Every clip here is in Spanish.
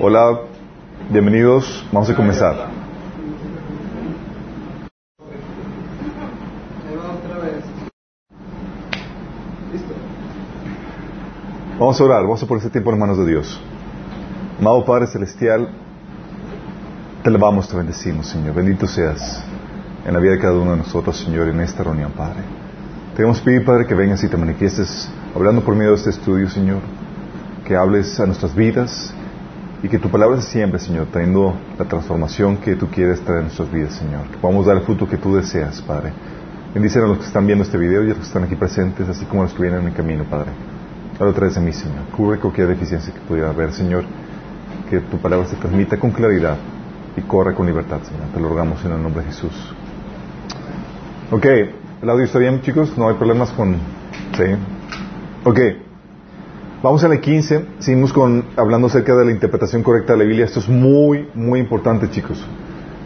Hola, bienvenidos. Vamos a comenzar. Vamos a orar, vamos a poner este tiempo en manos de Dios. Amado Padre Celestial, te alabamos, te bendecimos, Señor. Bendito seas en la vida de cada uno de nosotros, Señor, en esta reunión, Padre. Te queremos pedir, Padre, que vengas y te manifiestes hablando por medio de este estudio, Señor. Que hables a nuestras vidas y que tu palabra se siembre, Señor, trayendo la transformación que tú quieres traer en nuestras vidas, Señor. Que podamos dar el fruto que tú deseas, Padre. Bendice a los que están viendo este video y a los que están aquí presentes, así como a los que vienen en el camino, Padre. Ahora traes de mí, Señor. Cubre cualquier deficiencia que pudiera haber, Señor. Que tu palabra se transmita con claridad y corra con libertad, Señor. Te lo rogamos en el nombre de Jesús. Ok, ¿el audio está bien, chicos? No hay problemas con... Sí. Ok. Vamos a la 15. Seguimos con, hablando acerca de la interpretación correcta de la Biblia. Esto es muy, muy importante, chicos.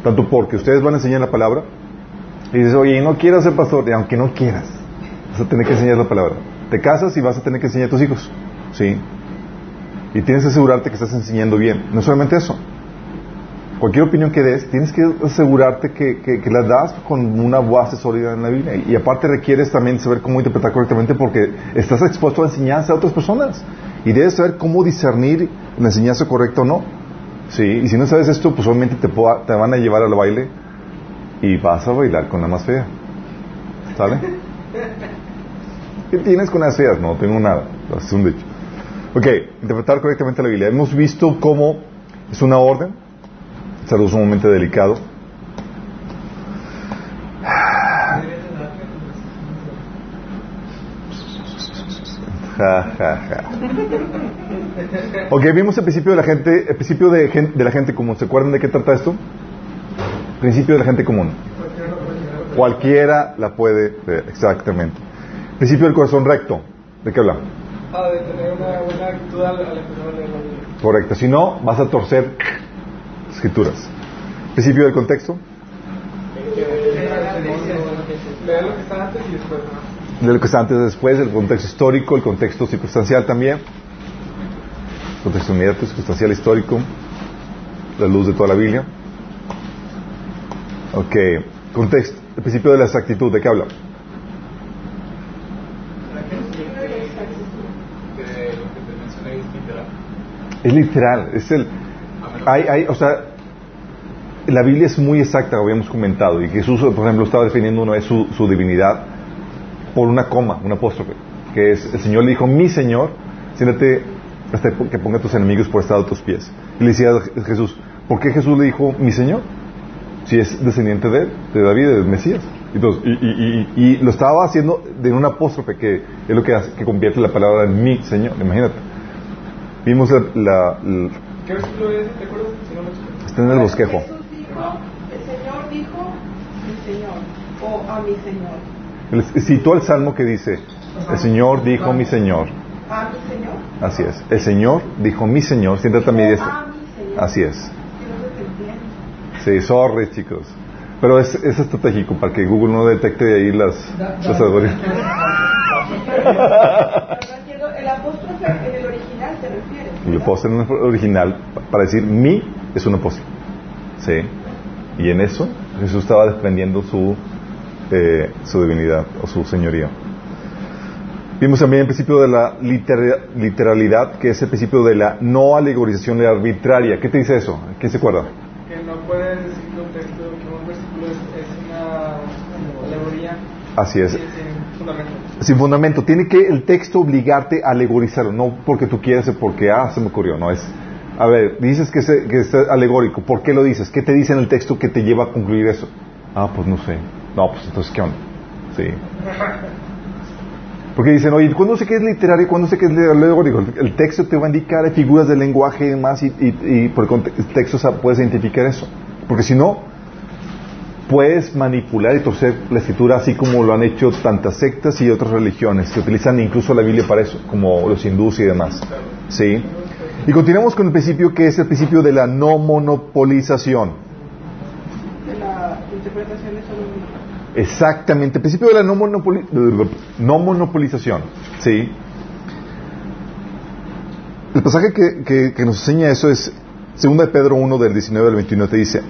Tanto porque ustedes van a enseñar la palabra. Y dices, oye, no quiero ser pastor. Y aunque no quieras, vas a tener que enseñar la palabra. Te casas y vas a tener que enseñar a tus hijos. ¿Sí? Y tienes que asegurarte que estás enseñando bien. No solamente eso. Cualquier opinión que des, tienes que asegurarte que, la das con una base sólida en la Biblia. Y, aparte requieres también saber cómo interpretar correctamente porque estás expuesto a enseñanza a otras personas. Y debes saber cómo discernir la enseñanza correcta o no. ¿Sí? Y si no sabes esto, pues obviamente te, te van a llevar al baile y vas a bailar con la más fea. ¿Sale? ¿Qué tienes con las feas? No tengo nada. Es un dicho. Ok, interpretar correctamente la Biblia. Hemos visto cómo es una orden. Salud es un momento delicado. Ja, ja, ja. Ok, vimos el principio de la gente, el principio de, de la gente común. ¿Se acuerdan de qué trata esto? Principio de la gente común. Cualquiera la puede ver, exactamente. Principio del corazón recto. ¿De qué habla? Ah, de tener una buena actitud al, al. Correcto. Si no, vas a torcer escrituras. Principio del contexto. De lo que está antes y después, el contexto histórico, el contexto circunstancial también. Contexto inmediato, circunstancial, histórico. La luz de toda la Biblia. Ok. Contexto. El principio de la exactitud. ¿De qué habla? Es literal, es el... Hay, o sea, la Biblia es muy exacta, lo habíamos comentado, y Jesús, por ejemplo, estaba definiendo una vez su, divinidad por una coma, un apóstrofe, que es, el Señor le dijo, mi Señor, siéntate hasta que ponga tus enemigos por estado de tus pies. Y le decía a Jesús, ¿por qué Jesús le dijo, mi Señor? Si es descendiente de él, de David, del Mesías. Y, y, y, y, lo estaba haciendo de un apóstrofe, que es lo que, hace, que convierte la palabra en mi Señor, imagínate. Vimos la ¿Qué versículo es? ¿Te acuerdas? Si no lo checo. está en el bosquejo. Jesús dijo, el Señor dijo, mi Señor, o a mi Señor. Citó el salmo que dice, el Señor dijo mi Señor. ¿A mi Señor? Así es. El Señor dijo mi Señor. Siéntate a mi diestra. Así es. Sí, sorry, chicos. Pero es, es estratégico para que Google no detecte de ahí las, las algoritmos. El apóstrofe en el original te refieres. Y lo puedo hacer en el original para decir mi es un apóstol. ¿Sí? Y en eso Jesús estaba desprendiendo su, eh, su divinidad o su señoría. Vimos también el principio de la litera- literalidad, que es el principio de la no alegorización arbitraria. ¿Qué te dice eso? ¿Quién se acuerda? Que no puedes decir un texto, que un versículo es, es una alegoría. Así es. fundamento. Sin fundamento. Tiene que el texto obligarte a alegorizarlo, no porque tú quieras o porque, ah, se me ocurrió, no es. A ver, dices que, se, que es alegórico, ¿por qué lo dices? ¿Qué te dice en el texto que te lleva a concluir eso? Ah, pues no sé. No, pues entonces, ¿qué onda? Sí. Porque dicen, oye, ¿cuándo sé que es literario y cuándo sé que es alegórico? El, texto te va a indicar figuras del lenguaje y demás, y, y- y por el texto sa- puedes identificar eso. Porque si no, puedes manipular y torcer la escritura así como lo han hecho tantas sectas y otras religiones que utilizan incluso la Biblia para eso, como los hindús y demás. ¿Sí? Y continuamos con el principio que es el principio de la no monopolización. De la interpretación de solo. Exactamente, el principio de la no, monopoli- no monopolización. ¿Sí? el pasaje que, que- que nos enseña eso es 2 de Pedro 1 del 19 al 21 te dice,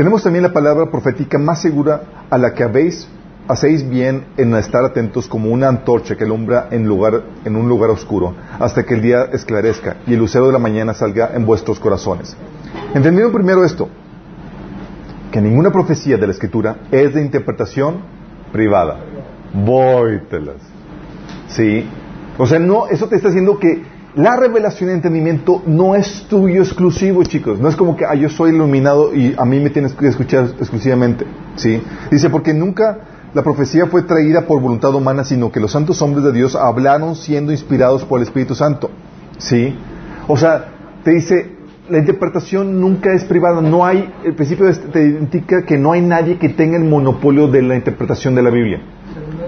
tenemos también la palabra profética más segura a la que habéis, hacéis bien en estar atentos como una antorcha que alumbra en, lugar, en un lugar oscuro hasta que el día esclarezca y el lucero de la mañana salga en vuestros corazones. Entendieron primero esto, que ninguna profecía de la escritura es de interpretación privada. Vóytelas. ¿Sí? O sea, no, eso te está diciendo que la revelación y entendimiento no es tuyo exclusivo, chicos. No es como que ah, yo soy iluminado y a mí me tienes que escuchar exclusivamente. ¿Sí? Dice, porque nunca la profecía fue traída por voluntad humana, sino que los santos hombres de Dios hablaron siendo inspirados por el Espíritu Santo. ¿Sí? O sea, te dice, la interpretación nunca es privada. No hay, el principio te indica que no hay nadie que tenga el monopolio de la interpretación de la Biblia.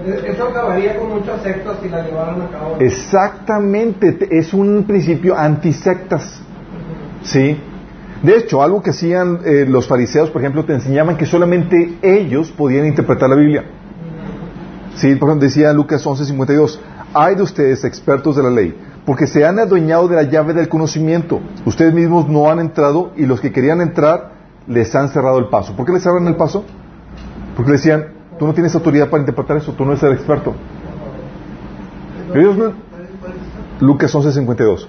Eso acabaría con muchas sectas si la llevaran a cabo. Exactamente, te- es un principio antisectas. ¿Sí? De hecho, algo que hacían eh, los fariseos, por ejemplo, te enseñaban que solamente ellos podían interpretar la Biblia. Sí, por ejemplo, decía Lucas 11:52, hay de ustedes, expertos de la ley, porque se han adueñado de la llave del conocimiento. Ustedes mismos no han entrado y los que querían entrar les han cerrado el paso. ¿Por qué les cerran el paso? Porque decían, tú no tienes autoridad para interpretar eso, tú no eres el experto. Ellos no- Lucas 11:52.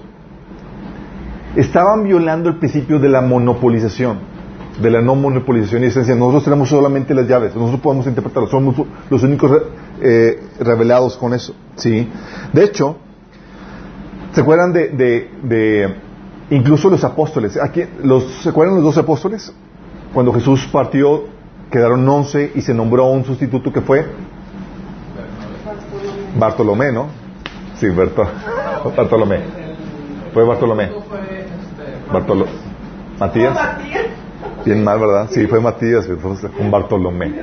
Estaban violando el principio de la monopolización, de la no monopolización y esencia. Nosotros tenemos solamente las llaves, nosotros podemos interpretarlo, somos los únicos eh, revelados con eso. ¿sí? De hecho, ¿se acuerdan de, de- de incluso los apóstoles? Aquí, los, ¿Se acuerdan los dos apóstoles? Cuando Jesús partió, quedaron once y se nombró un sustituto que fue Bartolomé, ¿no? Sí, Berto- Bartolomé. Fue Bartolomé. Bartolo Matías. Bien mal, ¿verdad? Sí, fue Matías, fue con Bartolomé.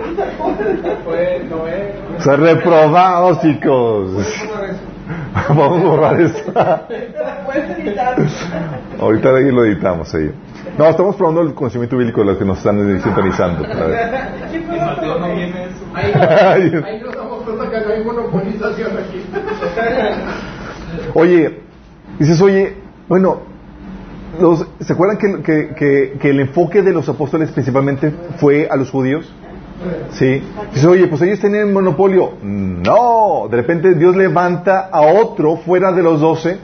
Fue Noé. Se reprobados, chicos. Vamos a borrar esto. Puedes editar. Ahorita de ahí lo editamos ahí. No, estamos probando el conocimiento bíblico de los que nos están sintonizando. Oye, dices, oye, bueno, los- ¿se acuerdan que, que- que- que el enfoque de los apóstoles principalmente fue a los judíos? Sí. Dices, oye, pues ellos tenían monopolio. No, de repente Dios levanta a otro fuera de los doce,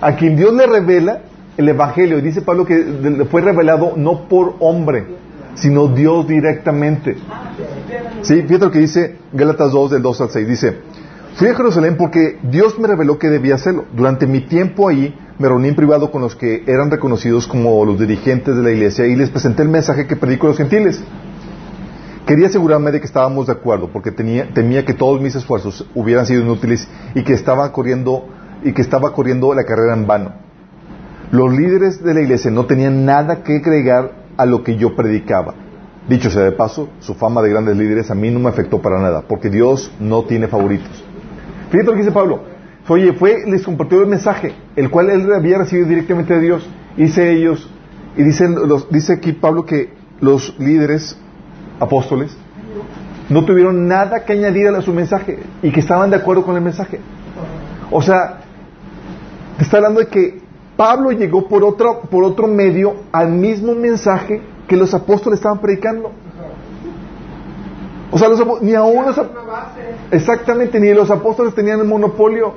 a quien Dios le revela el Evangelio. Y dice Pablo que fue revelado no por hombre, sino Dios directamente. Sí, fíjate lo que dice Gálatas 2 del 2 al 6. Dice, fui a Jerusalén porque Dios me reveló que debía hacerlo. Durante mi tiempo ahí me reuní en privado con los que eran reconocidos como los dirigentes de la iglesia y les presenté el mensaje que predico a los gentiles. Quería asegurarme de que estábamos de acuerdo porque tenía- temía que todos mis esfuerzos hubieran sido inútiles y que estaba corriendo y que estaba corriendo la carrera en vano. Los líderes de la iglesia no tenían nada que agregar a lo que yo predicaba. Dicho sea de paso, su fama de grandes líderes a mí no me afectó para nada, porque Dios no tiene favoritos. Fíjate lo que dice Pablo. Oye, fue, les compartió el mensaje, el cual él había recibido directamente de Dios. Dice ellos, y dicen los- dice aquí Pablo que los líderes apóstoles no tuvieron nada que añadir a su mensaje y que estaban de acuerdo con el mensaje. O sea, te está hablando de que Pablo llegó por otro, por otro medio al mismo mensaje que los apóstoles estaban predicando. O sea, los ni aún los exactamente ni los apóstoles tenían el monopolio.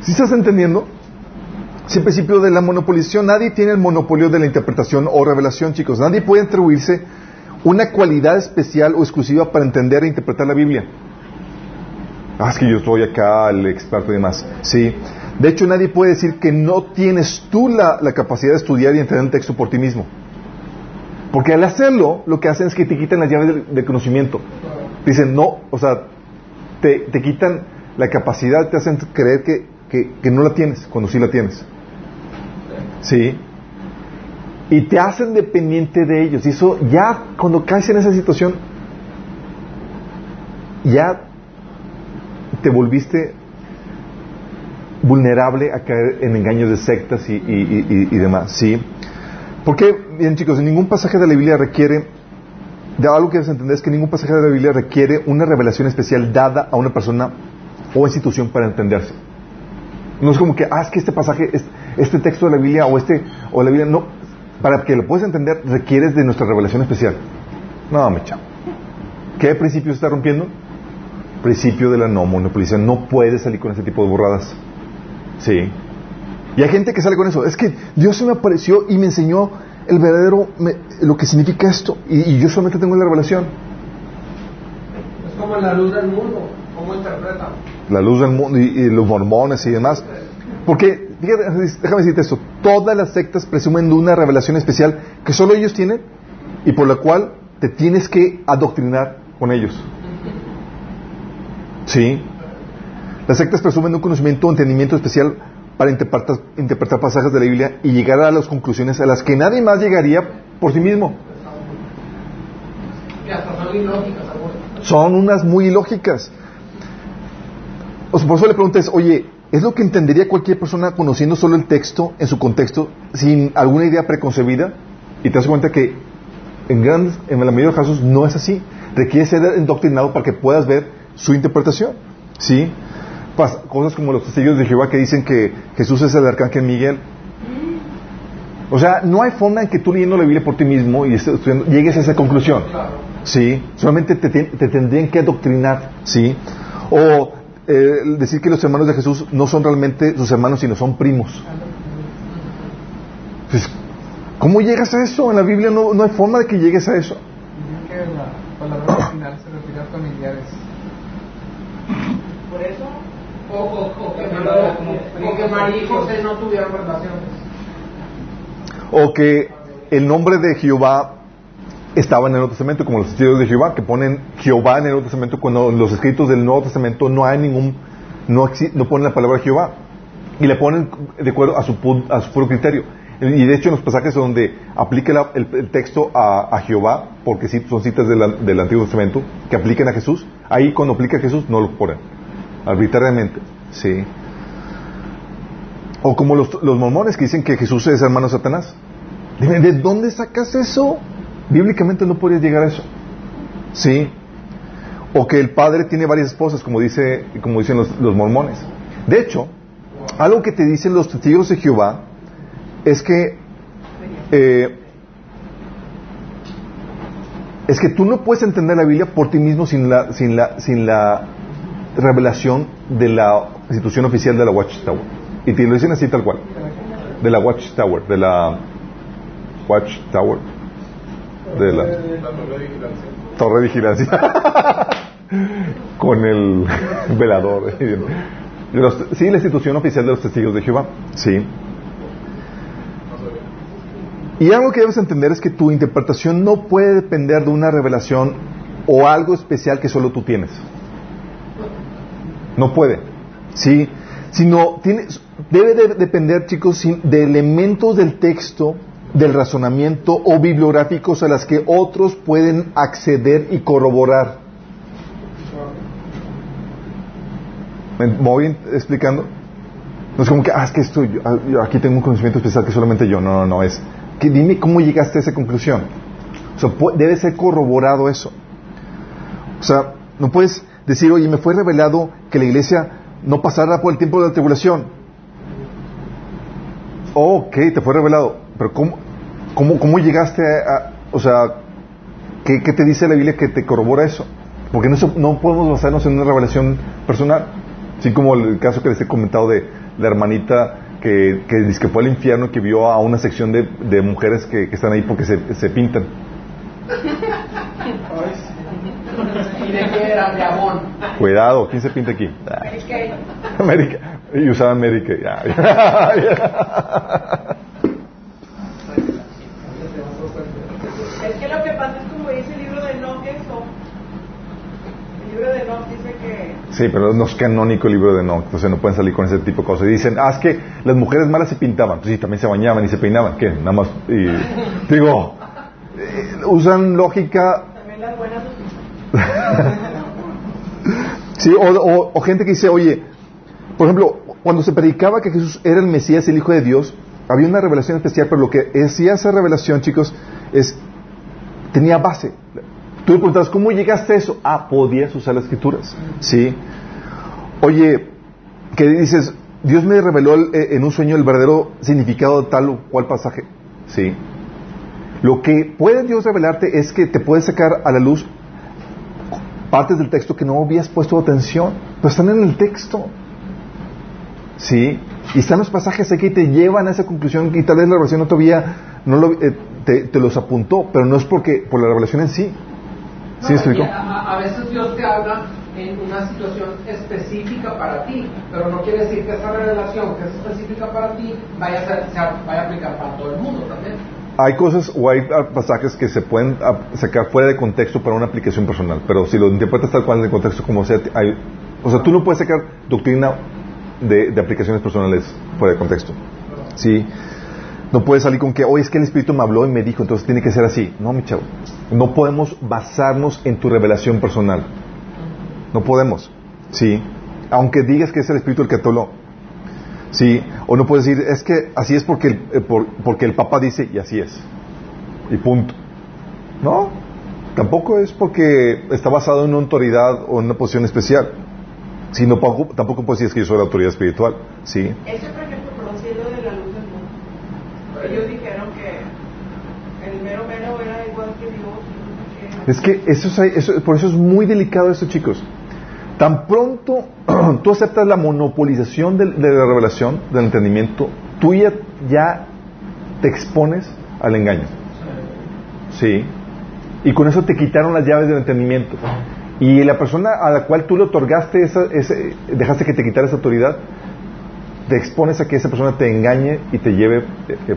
¿Sí estás entendiendo? Ese principio de la monopolización, nadie tiene el monopolio de la interpretación o revelación, chicos. Nadie puede atribuirse una cualidad especial o exclusiva para entender e interpretar la Biblia. Ah, es que yo soy acá el experto y demás. Sí. De hecho, nadie puede decir que no tienes tú la, capacidad de estudiar y entender el texto por ti mismo. Porque al hacerlo, lo que hacen es que te quitan las llaves del, del conocimiento. Dicen, no, o sea, te, quitan la capacidad, te hacen creer que, que no la tienes, cuando sí la tienes. Sí. Y te hacen dependiente de ellos. Y eso ya, cuando caes en esa situación, ya te volviste vulnerable a caer en engaños de sectas y, demás, ¿sí? Porque, bien chicos, ningún pasaje de la Biblia requiere, de algo que debes entender es que ningún pasaje de la Biblia requiere una revelación especial dada a una persona o institución para entenderse. No es como que, ah, es que este pasaje, es- este texto de la Biblia o este, o la Biblia, no. Para que lo puedas entender, requieres de nuestra revelación especial. No, me chamo. ¿Qué principio se está rompiendo? Principio de la no monopolización. No puedes salir con ese tipo de borradas. Sí. Y hay gente que sale con eso. Es que Dios se me apareció y me enseñó el verdadero, me- lo que significa esto. Y, y yo solamente tengo la revelación. Es como la luz del mundo. ¿Cómo interpretan? La luz del mundo y, y los mormones y demás. Porque, déjame decirte esto. Todas las sectas presumen de una revelación especial que solo ellos tienen y por la cual te tienes que adoctrinar con ellos. Sí. Las sectas presumen de un conocimiento o entendimiento especial para interpretar, interpretar pasajes de la Biblia y llegar a las conclusiones a las que nadie más llegaría por sí mismo. Son unas muy ilógicas. O sea, por eso le preguntas, oye, ¿es lo que entendería cualquier persona conociendo solo el texto en su contexto, sin alguna idea preconcebida? Y te das cuenta que en, grandes, en la mayoría de los casos no es así. Requiere ser endoctrinado para que puedas ver su interpretación. ¿Sí? Pas- cosas como los testigos de Jehová que dicen que Jesús es el arcángel Miguel. O sea, no hay forma en que tú leyendo la Biblia por ti mismo y estudiando, llegues a esa conclusión. Sí, solamente te, te- te tendrían que adoctrinar, ¿sí? O eh, decir que los hermanos de Jesús no son realmente sus hermanos, sino son primos. Pues, ¿Cómo llegas a eso? En la Biblia no, no hay forma de que llegues a eso. Dicen que la palabra original se refiere a familiares. Por eso, O, o, o que, o que María y José no tuvieron relaciones. O que el nombre de Jehová estaba en el Nuevo Testamento, como los testigos de Jehová, que ponen Jehová en el Nuevo Testamento, cuando en los escritos del Nuevo Testamento no hay ningún, no, exi- no ponen la palabra Jehová. Y le ponen de acuerdo a su, a su puro criterio. Y de hecho en los pasajes donde aplica la- el, el texto a, a Jehová, porque sí, son citas de la- del Antiguo Testamento, que apliquen a Jesús, ahí cuando aplica a Jesús no lo ponen. Arbitrariamente. Sí. O como los, los mormones que dicen que Jesús es hermano de Satanás. Dime, ¿de dónde sacas eso? Bíblicamente no podrías llegar a eso. Sí. O que el padre tiene varias esposas, como, dice, como dicen los, los mormones. De hecho, algo que te dicen los testigos de Jehová es que eh, es que tú no puedes entender la Biblia por ti mismo sin la, sin la, sin la revelación de la institución oficial de la Watchtower. Y te lo dicen así tal cual. De la Watchtower, de la Watchtower, de la Torre de Vigilancia. Con el velador. De sí, la institución oficial de los testigos de Jehová. Sí. Y algo que debes entender es que tu interpretación no puede depender de una revelación o algo especial que solo tú tienes. No puede. Sí. Sino tiene, debe de depender, chicos, de elementos del texto, del razonamiento o bibliográficos a las que otros pueden acceder y corroborar. ¿Me voy explicando? No es como que, ah, es que esto, yo, ah, yo aquí tengo un conocimiento especial que solamente yo. No, no, no, es que dime cómo llegaste a esa conclusión. O sea, debe ser corroborado eso. O sea, no puedes decir, oye, me fue revelado que la iglesia no pasará por el tiempo de la tribulación. Ok, te fue revelado. Pero ¿cómo, cómo, cómo llegaste a, o sea, ¿qué, qué te dice la Biblia que te corrobora eso? Porque no, no podemos basarnos en una revelación personal. Así como el caso que les he comentado de la hermanita que, que dice que fue al infierno y que vio a una sección de, de mujeres que, que están ahí porque se, se pintan. ¿Y de qué era? De Amón. Cuidado, ¿quién se pinta aquí? América. Y usaban América. Ya, ya. Es que lo que pasa es como dice el libro de Enoch eso. El libro de Enoch dice que Sí, pero no es canónico el libro de Enoch, entonces no pueden salir con ese tipo de cosas. Y dicen, ah, es que las mujeres malas se pintaban. Pues sí, también se bañaban y se peinaban. ¿Qué? Nada más. Y, digo, eh, usan lógica. también las buenas Sí, o, o- o gente que dice, oye, por ejemplo, cuando se predicaba que Jesús era el Mesías, el Hijo de Dios, había una revelación especial, pero lo que decía esa revelación, chicos, es, tenía base. Tú le preguntas, ¿cómo llegaste a eso? Ah, podías usar las escrituras. Sí. Oye, que dices, Dios me reveló el- eh, en un sueño el verdadero significado de tal o cual pasaje. Sí. Lo que puede Dios revelarte es que te puede sacar a la luz partes del texto que no habías puesto atención, pero están en el texto. Sí. Y están los pasajes aquí que te llevan a esa conclusión y tal vez la revelación todavía no lo, eh, te los apuntó, pero no es porque por la revelación en sí. ¿Sí explico? A, a veces Dios te habla en una situación específica para ti, pero no quiere decir que esa revelación que es específica para ti vaya a, ser- sea- vaya a aplicar para todo el mundo también. Hay cosas o hay ah, pasajes que se pueden ah, sacar fuera de contexto para una aplicación personal, pero si lo interpretas tal cual en el contexto como sea, hay, o sea, tú no puedes sacar doctrina de, de aplicaciones personales fuera de contexto. Sí. No puedes salir con que, oye, es que el Espíritu me habló y me dijo, entonces tiene que ser así. No, mi chavo. No podemos basarnos en tu revelación personal. No podemos. Sí. Aunque digas que es el Espíritu el que te. Sí. O no puedes decir, es que así es porque el, eh, por- porque el Papa dice y así es. Y punto. No. Tampoco es porque está basado en una autoridad o en una posición especial. Sino tampoco, tampoco puedes decir que yo soy la autoridad espiritual. Sí. Eso, ejemplo, por cielo de la luz del mundo. Ellos dijeron que el mero mero era igual que Dios. y no sé qué. Es que eso es, eso- por eso es muy delicado esto, chicos. Tan pronto tú aceptas la monopolización del- de, la revelación, del entendimiento, tú ya, ya te expones al engaño. Sí. Y con eso te quitaron las llaves del entendimiento. Y la persona a la cual tú le otorgaste esa, ese- dejaste que te quitara esa autoridad, te expones a que esa persona te engañe y te lleve eh, eh,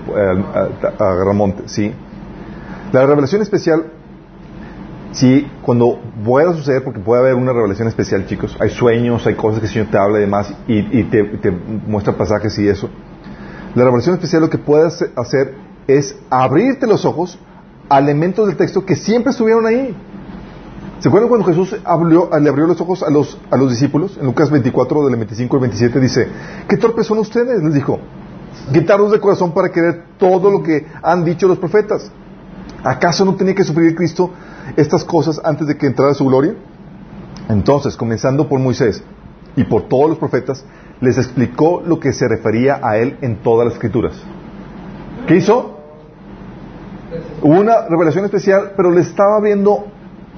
a, a, a Gramonte. Sí. La revelación especial Sí, cuando pueda suceder, porque puede haber una revelación especial, chicos, hay sueños, hay cosas que el Señor te habla y demás, y, y te, te muestra pasajes y eso. La revelación especial lo que puede hace- hacer es abrirte los ojos a elementos del texto que siempre estuvieron ahí. ¿Se acuerdan cuando Jesús le abrió los ojos a los, a los discípulos? En Lucas 24, del 25 al 27 dice, ¿qué torpes son ustedes? Les dijo, quitarlos de corazón para creer todo lo que han dicho los profetas. ¿Acaso no tenía que sufrir Cristo estas cosas antes de que entrara su gloria? Entonces, comenzando por Moisés y por todos los profetas, les explicó lo que se refería a él en todas las escrituras. ¿Qué hizo? Hubo una revelación especial, pero le estaba abriendo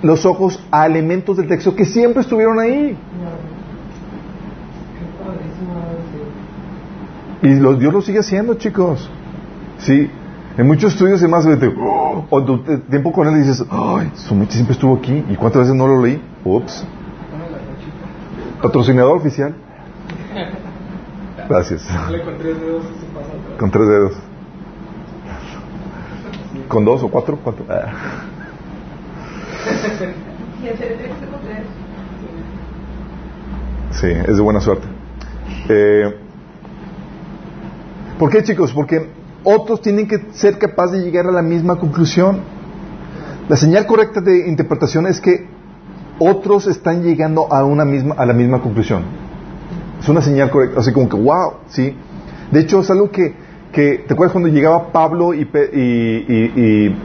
los ojos a elementos del texto que siempre estuvieron ahí. Y lo- Dios lo sigue haciendo, chicos. Sí. En muchos estudios y más, te- ¡oh! o tu tiempo con él y dices, ay, su mecha siempre estuvo aquí. ¿Y cuántas veces no lo leí? Ups. Patrocinador oficial. Gracias. Con tres dedos. Con tres dedos. ¿Con dos o cuatro? ¿Cuánto? Ah. Sí, es de buena suerte. Eh, ¿Por qué, chicos? Porque otros tienen que ser capaces de llegar a la misma conclusión. La señal correcta de interpretación es que otros están llegando a una misma a la misma conclusión. Es una señal correcta, así como que wow, sí. De hecho es algo que, que ¿te acuerdas cuando llegaba Pablo y y, y, y-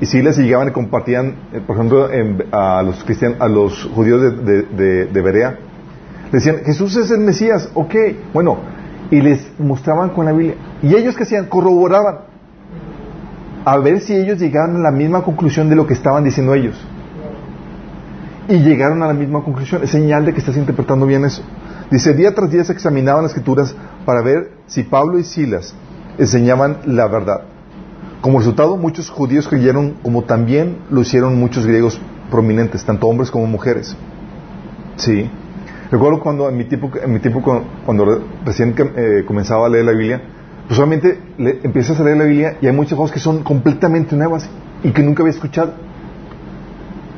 y Silas y llegaban y compartían, eh, por ejemplo, a los cristianos, a los judíos de, de, de- de Berea, decían Jesús es el Mesías, ok, bueno, y les mostraban con la Biblia. Y ellos que hacían corroboraban a ver si ellos llegaban a la misma conclusión de lo que estaban diciendo ellos. Y llegaron a la misma conclusión. Es señal de que estás interpretando bien eso. Dice, día tras día se examinaban las escrituras para ver si Pablo y Silas enseñaban la verdad. Como resultado, muchos judíos creyeron, como también lo hicieron muchos griegos prominentes, tanto hombres como mujeres. Sí. Recuerdo cuando en mi tiempo, en mi tiempo cuando, cuando re- recién eh, comenzaba a leer la Biblia, pues obviamente le- empiezas a leer la Biblia y hay muchas cosas que son completamente nuevas y que nunca había escuchado.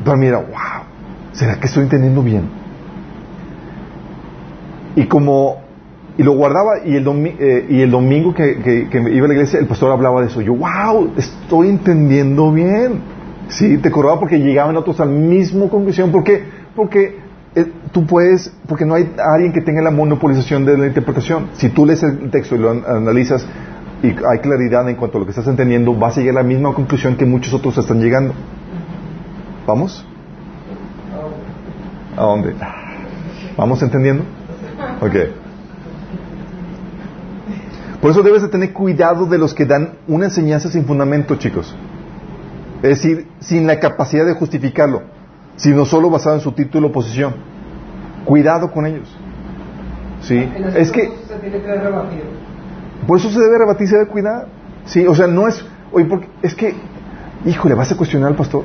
Pero mira, wow, ¿será que estoy entendiendo bien? Y como, y lo guardaba y el, domi- eh, y el domingo que, que- iba a la iglesia, el pastor hablaba de eso. Yo, wow, estoy entendiendo bien. Sí, te acordaba porque llegaban otros a la misma conclusión. ¿Por qué? Porque tú puedes, porque no hay alguien que tenga la monopolización de la interpretación. Si tú lees el texto y lo an- analizas y hay claridad en cuanto a lo que estás entendiendo, vas a llegar a la misma conclusión que muchos otros están llegando. ¿Vamos? ¿A dónde? ¿Vamos entendiendo? Ok. Por eso debes de tener cuidado de los que dan una enseñanza sin fundamento, chicos. Es decir, sin la capacidad de justificarlo, sino solo basado en su título o posición. Cuidado con ellos. ¿Sí? Ese Es que caso se tiene que rebatir. por eso se debe rebatir, se debe cuidar. Sí, o sea, no es, oye, porque es que, híjole, ¿vas a cuestionar al pastor?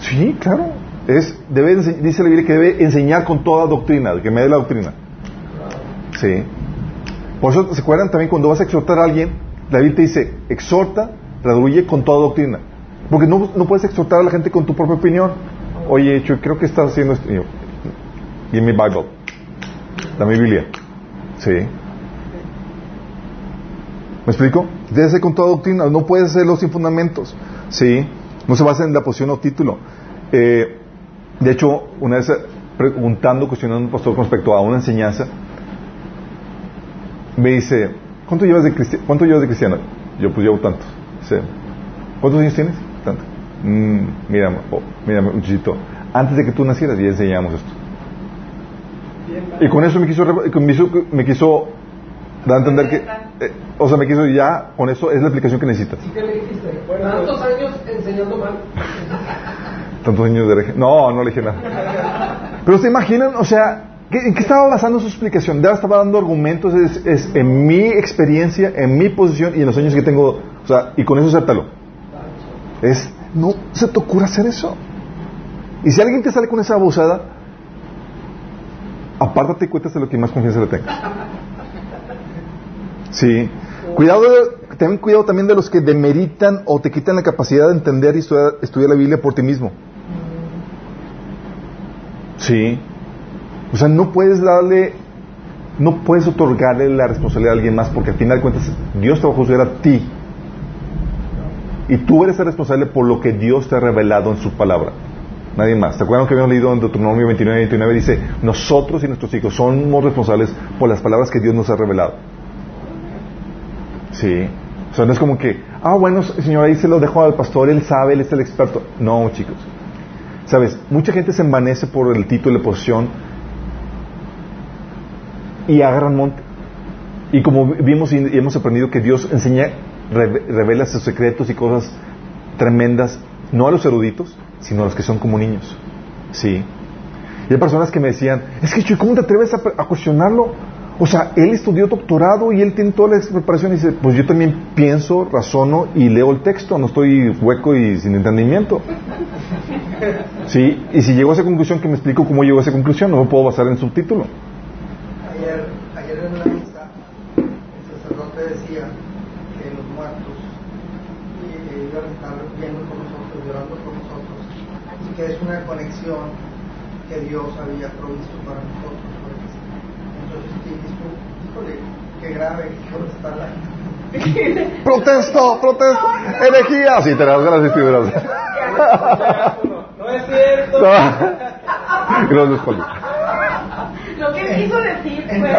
Sí, claro. Es, debe, dice la Biblia que debe enseñar con toda doctrina, que me dé la doctrina. Sí. Por eso, ¿se acuerdan también cuando vas a exhortar a alguien? La Biblia te dice, exhorta, redarguye con toda doctrina. Porque no, no puedes exhortar a la gente con tu propia opinión. Oye, yo creo que estás haciendo esto. Give me Bible. Dame Biblia. Sí. ¿Me explico? Debe ser con toda doctrina, no puedes hacerlo sin fundamentos. ¿Sí? No se basa en la posición o título. Eh, de hecho, una vez preguntando, cuestionando a un pastor con respecto a una enseñanza, me dice, ¿cuánto llevas de, cristi- ¿cuánto llevas de cristiano? Yo pues llevo tantos. ¿cuántos años tienes? Tanto. "Mm, mira, oh, mira, muchachito, antes de que tú nacieras ya enseñamos esto. Y con eso me quiso, me quiso, me quiso dar a entender que, eh, o sea, me quiso ya, con eso es la aplicación que necesitas. ¿Y qué le dijiste? Tantos años enseñando mal. Tantos años de. No, no le dije nada. Pero se imaginan, o sea, ¿qué- ¿en qué estaba basando su explicación? Ya estaba dando argumentos, es, es en mi experiencia, en mi posición y en los años que tengo, o sea, y con eso acéptalo. Es, no se te ocurra hacer eso. Y si alguien te sale con esa abusada, apártate y cuéntate lo que más confianza le tengas. Sí. Cuidado, ten cuidado también de los que demeritan o te quitan la capacidad de entender y estudiar, estudiar la Biblia por ti mismo. Sí. O sea, no puedes darle, no puedes otorgarle la responsabilidad a alguien más porque al final de cuentas Dios te va a juzgar a ti. Y tú eres el responsable por lo que Dios te ha revelado en su palabra. Nadie más. ¿Te acuerdan que habíamos leído en Deuteronomio 29 y 29? Dice, nosotros y nuestros hijos somos responsables por las palabras que Dios nos ha revelado. Sí. O sea, no es como que, ah, bueno, señor, ahí se lo dejo al pastor, él sabe, él es el experto. No, chicos. Sabes, mucha gente se envanece por el título de posición y agarran monte. Y como vimos y hemos aprendido que Dios enseña, revela sus secretos y cosas tremendas, no a los eruditos, sino a los que son como niños. Sí. Y hay personas que me decían, es que Chuy, ¿cómo te atreves a, cuestionarlo? O sea, él estudió doctorado y él tiene toda la preparación y dice, pues yo también pienso, razono y leo el texto, no estoy hueco y sin entendimiento. Sí, y si llegó a esa conclusión, que me explico cómo llegó a esa conclusión, no me puedo basar en subtítulo. Ayer, ayer en la misa, el sacerdote decía que los muertos eh, iban a estar viendo con nosotros, llorando con nosotros, y que es una conexión que Dios había provisto para nosotros. pues. Entonces, sí, dijo, híjole, qué grave que está la Protesto, protesto, herejía. Sí, te das gracias, figuras. No es cierto. Gracias, Poli. Lo que quiso decir fue.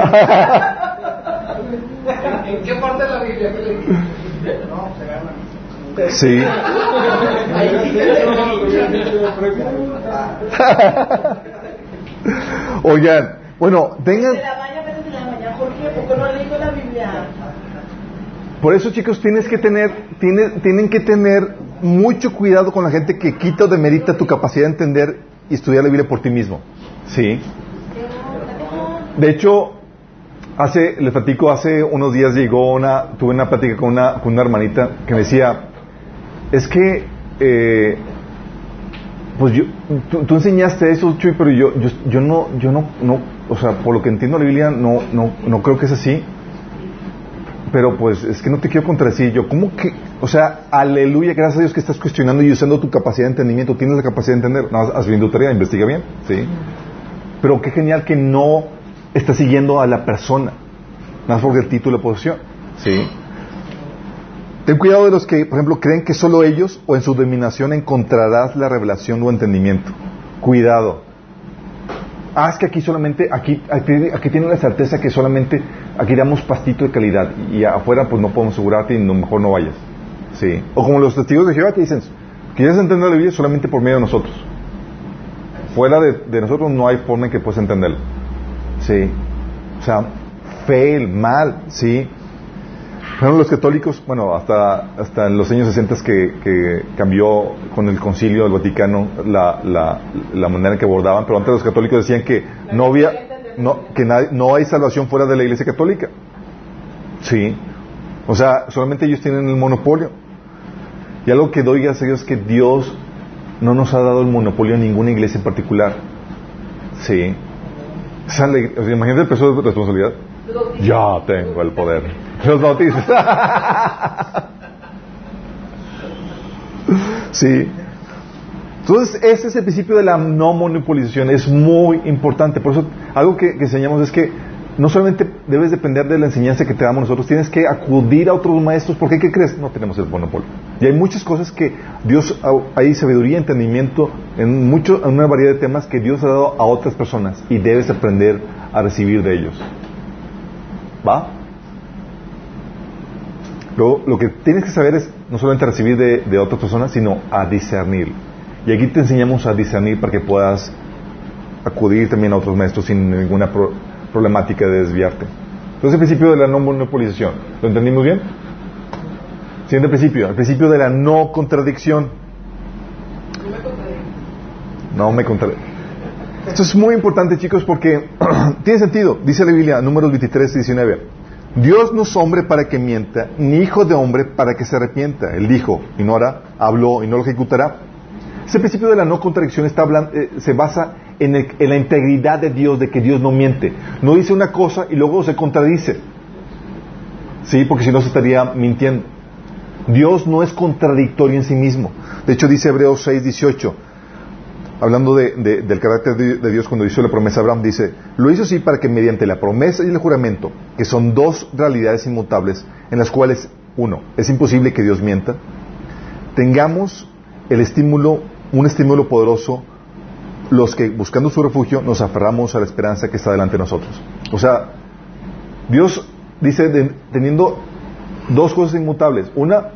¿En qué parte de la Biblia que le dijiste? No, una misa. Sí. Oigan, bueno, tengan. ¿Por eso, chicos, tienes que tener, tiene- tienen que tener mucho cuidado con la gente que quita o demerita tu capacidad de entender y estudiar la Biblia por ti mismo. Sí. De hecho, hace, les platico, hace unos días llegó una, tuve una plática con una, con una hermanita que me decía, es que, eh, pues yo, tú, enseñaste eso, Chuy, pero yo, yo, yo no, yo no, no, o sea, por lo que entiendo la Biblia, no, no, no creo que es así. Pero pues es que no te quiero contradecir yo. ¿Cómo que? O sea, aleluya, gracias a Dios que estás cuestionando y usando tu capacidad de entendimiento. Tienes la capacidad de entender. Más haz bien tu tarea, investiga bien. ¿sí? Pero qué genial que no estás siguiendo a la persona. Nada más porque el título de posición. ¿sí? Ten cuidado de los que, por ejemplo, creen que solo ellos o en su dominación encontrarás la revelación o entendimiento. Cuidado. Ah, es que aquí solamente, aquí, aquí, aquí la certeza que solamente aquí damos pastito de calidad y afuera pues no podemos asegurarte y no, mejor no vayas. Sí. O como los testigos de Jehová que dicen, quieres entender la Biblia solamente por medio de nosotros. Fuera de, nosotros no hay forma en que puedas entenderlo. Sí. O sea, fail, mal, sí. Fueron los católicos, bueno, hasta, hasta en los años 60 que, que cambió con el concilio del Vaticano la, la, la manera en que abordaban, pero antes los católicos decían que no había, no, que nadie- no hay salvación fuera de la iglesia católica. Sí. O sea, solamente ellos tienen el monopolio. Y algo que doy gracias a Dios es que Dios no nos ha dado el monopolio a ninguna iglesia en particular. Sí. O sea, la ig- o sea, imagínate el peso de responsabilidad. Ya tengo el poder. Los bautizos. sí. Entonces, ese es el principio de la no monopolización. Es muy importante. Por eso, algo que, que enseñamos es que no solamente debes depender de la enseñanza que te damos nosotros, tienes que acudir a otros maestros, porque ¿qué crees? No tenemos el monopolio. Y hay muchas cosas que Dios, hay sabiduría, entendimiento, en, mucho, en una variedad de temas que Dios ha dado a otras personas y debes aprender a recibir de ellos. ¿Va? Luego, lo que tienes que saber es no solamente recibir de, de otras personas, sino a discernir. Y aquí te enseñamos a discernir para que puedas acudir también a otros maestros sin ninguna pro- problemática de desviarte. Entonces, el principio de la no monopolización. ¿Lo entendimos bien? Siguiente principio, el principio de la no contradicción. No me contradigo. No me. Esto es muy importante, chicos, porque tiene sentido. Dice la Biblia, números 23 y 19. Dios no es hombre para que mienta, ni hijo de hombre para que se arrepienta. Él dijo y no hará, habló y no lo ejecutará. Ese principio de la no contradicción eh, se basa en, el- en la integridad de Dios, de que Dios no miente. No dice una cosa y luego se contradice. Sí, porque si no se estaría mintiendo. Dios no es contradictorio en sí mismo. De hecho, dice Hebreos 6, 18 hablando de- de- del carácter de, Dios cuando hizo la promesa a Abraham, dice, lo hizo así para que mediante la promesa y el juramento, que son dos realidades inmutables, en las cuales, uno, es imposible que Dios mienta, tengamos el estímulo, un estímulo poderoso, los que buscando su refugio nos aferramos a la esperanza que está delante de nosotros. O sea, Dios dice, teniendo dos cosas inmutables, una,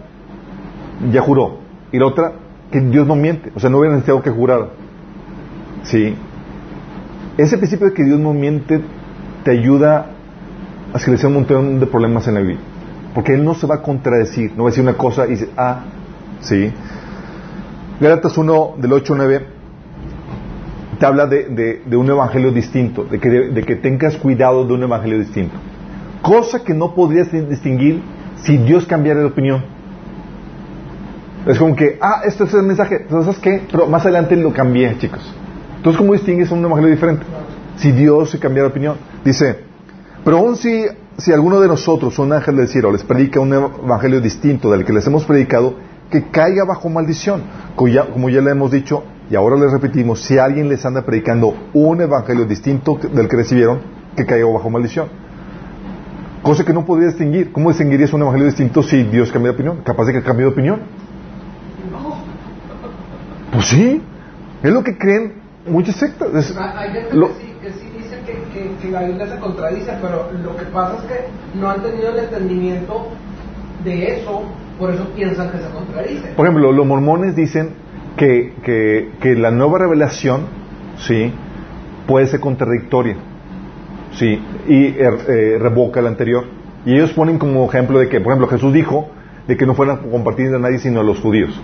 ya juró, y la otra, que Dios no miente, o sea, no hubiera necesitado que jurar. Sí. Ese principio de que Dios no miente te ayuda a esclarecer un montón de problemas en la vida. Porque Él no se va a contradecir, no va a decir una cosa y dice, ah, sí. Gálatas 1 del 8 al 9 te habla de, un evangelio distinto, de que, tengas cuidado de un evangelio distinto. Cosa que no podrías distinguir si Dios cambiara de opinión. Es como que, ah, esto es el mensaje, ¿sabes qué? Pero más adelante lo cambié, chicos. Entonces, ¿cómo distingues un evangelio diferente? Si Dios se cambia de opinión. Dice, pero aún si, si alguno de nosotros, un ángel del cielo, les predica un evangelio distinto del que les hemos predicado, que caiga bajo maldición. Como ya, como ya le hemos dicho, y ahora les repetimos, si alguien les anda predicando un evangelio distinto del que recibieron, que caiga bajo maldición. Cosa que no podría distinguir. ¿Cómo distinguirías un evangelio distinto si Dios cambia de opinión? ¿Capaz de que cambie de opinión? Pues sí, es lo que creen muchas sectas. Es- Ah, Hay gente lo- que, sí, que sí dice que, que- que la Biblia se contradice, pero lo que pasa es que no han tenido el entendimiento de eso, por eso piensan que se contradice. Por ejemplo, los mormones dicen que, que, que la nueva revelación, sí, puede ser contradictoria, sí, y er- eh, revoca la anterior. Y ellos ponen como ejemplo de que, por ejemplo, Jesús dijo de que no fueran a compartir a nadie sino a los judíos.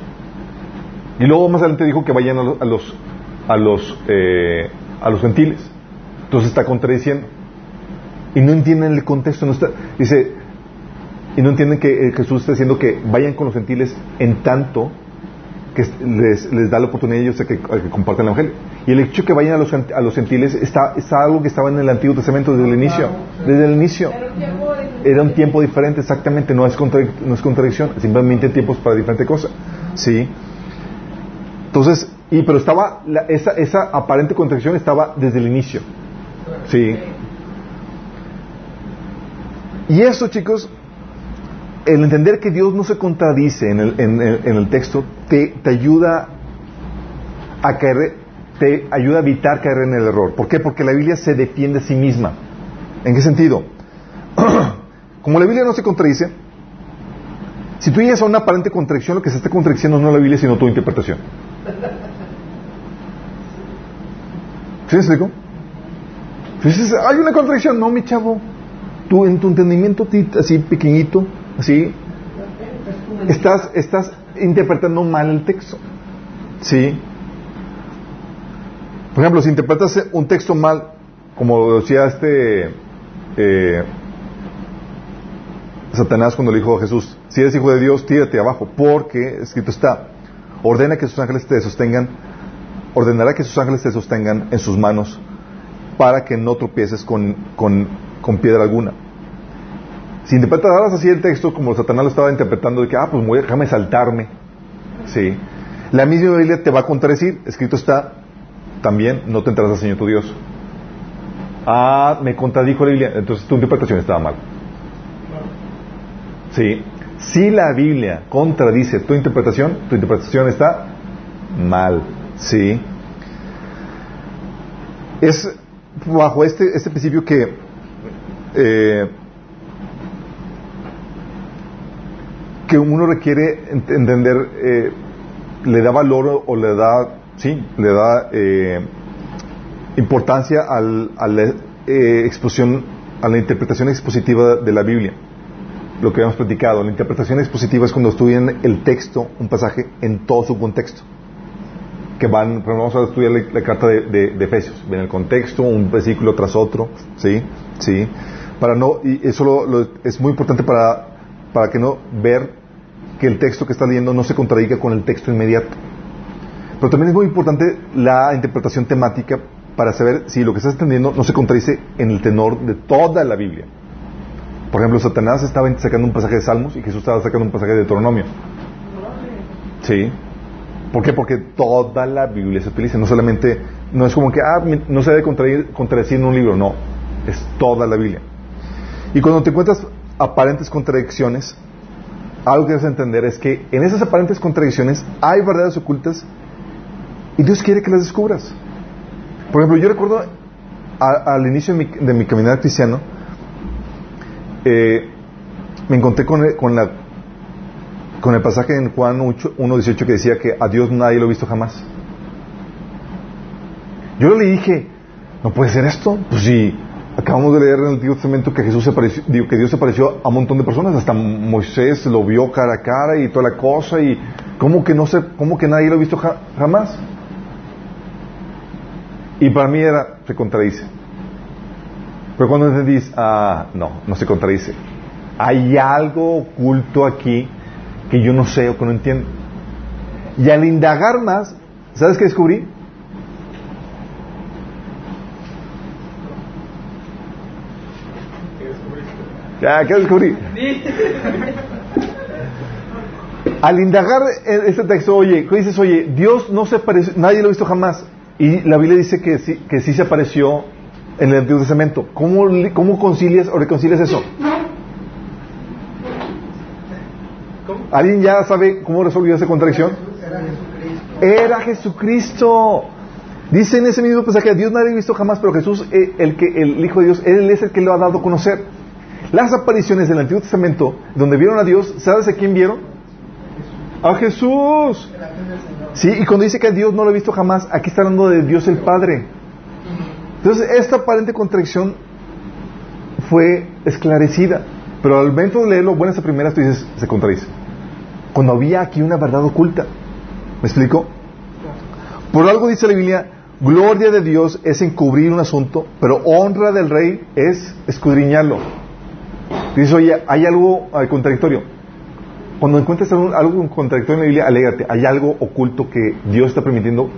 Y luego más adelante dijo que vayan a los a los a los, eh, a los gentiles. Entonces está contradiciendo. Y no entienden el contexto. No está, dice, y no entienden que eh, Jesús está diciendo que vayan con los gentiles en tanto que les, les da la oportunidad a ellos de que, a que compartan el Evangelio. Y el hecho de que vayan a los, a los gentiles está, está algo que estaba en el Antiguo Testamento desde el inicio. Desde el inicio. Era un tiempo diferente, exactamente, no es, no es contradicción, simplemente tiempos para diferente cosa. Sí. Entonces, y pero estaba, esa, esa aparente contradicción estaba desde el inicio. Sí. Y eso, chicos, el entender que Dios no se contradice en el, en el- en el texto, te, te ayuda a caer, te ayuda a evitar caer en el error. ¿Por qué? Porque la Biblia se defiende a sí misma. ¿En qué sentido? Como la Biblia no se contradice, si tú llegas a una aparente contradicción, lo que se está contradiciendo no es la Biblia, sino tu interpretación. ¿Sí me explico? Hay una contradicción, no, mi chavo. Tú, en tu entendimiento así pequeñito, ¿Sí? Estás, estás interpretando mal el texto. ¿Sí? Por ejemplo, si interpretas un texto mal, como decía este eh, Satanás cuando le dijo a Jesús, si eres hijo de Dios, tírate abajo, porque escrito está, ordena que sus ángeles te sostengan, ordenará que sus ángeles te sostengan en sus manos para que no tropieces con, con, con piedra alguna. Si interpretas así el texto como Satanás lo estaba interpretando, de que, ah, pues voy déjame saltarme, ¿sí? La misma Biblia te va a contradecir, escrito está, también no te entrarás al Señor tu Dios. Ah, me contradijo la Biblia, entonces tu interpretación estaba mal. Sí. Si la Biblia contradice tu interpretación, tu interpretación está mal. Sí. Es bajo este, este principio que eh, que uno requiere entender, eh, le da valor o le da, sí, le da eh, importancia al, a la eh, exposición, a la interpretación expositiva de la Biblia. Lo que hemos platicado, la interpretación expositiva es cuando estudian el texto, un pasaje, en todo su contexto. Que van, vamos a estudiar la, carta de, de, Efesios, ven el contexto, un versículo tras otro, ¿sí? ¿Sí? Para no, y eso es muy importante para, para que no ver que el texto que está leyendo no se contradiga con el texto inmediato. Pero también es muy importante la interpretación temática para saber si lo que estás entendiendo no se contradice en el tenor de toda la Biblia. Por ejemplo, Satanás estaba sacando un pasaje de Salmos y Jesús estaba sacando un pasaje de Deuteronomio. Sí. ¿Por qué? Porque toda la Biblia se utiliza, no solamente, no es como que, ah, no se debe contradecir en un libro, no, es toda la Biblia. Y cuando te encuentras aparentes contradicciones, algo que debes entender es que en esas aparentes contradicciones hay verdades ocultas y Dios quiere que las descubras. Por ejemplo, yo recuerdo al inicio de mi, de mi caminar cristiano, eh, me encontré con, la, con el pasaje en Juan 1.18 que decía que a Dios nadie lo ha visto jamás. Yo le dije, no puede ser esto. Pues si acabamos de leer en el Antiguo Testamento que Jesús se que Dios se apareció a un montón de personas, hasta Moisés lo vio cara a cara y toda la cosa, y ¿cómo que no sé, cómo que nadie lo ha visto jamás? Y para mí era, se contradice. Pero cuando entendís, ah, no, no se contradice. Hay algo oculto aquí que yo no sé o que no entiendo. Y al indagar más, ¿sabes qué descubrí? Ya, ¿qué descubrí? Al indagar este texto, oye, ¿qué dices? Oye, Dios no se parece, nadie lo ha visto jamás. Y la Biblia dice que sí, que sí se apareció en el Antiguo Testamento. ¿Cómo, cómo concilias o reconcilias eso? ¿Alguien ya sabe cómo resolvió esa contradicción? Era Jesucristo. Dice en ese mismo pasaje, a Dios nadie ha visto jamás, pero Jesús, eh, el, que, el Hijo de Dios, Él es el que lo ha dado a conocer. Las apariciones del Antiguo Testamento, donde vieron a Dios, ¿sabes a quién vieron? A Jesús. Sí, y cuando dice que Dios no lo he visto jamás, aquí está hablando de Dios el Padre. Entonces, esta aparente contradicción fue esclarecida, pero al momento de leerlo, buenas a primeras, tú dices, se contradice. Cuando había aquí una verdad oculta. ¿Me explico? Por algo dice la Biblia, gloria de Dios es encubrir un asunto, pero honra del rey es escudriñarlo. Dice, oye, hay algo contradictorio. Cuando encuentres algo contradictorio en la Biblia, alégrate. Hay algo oculto que Dios está permitiendo,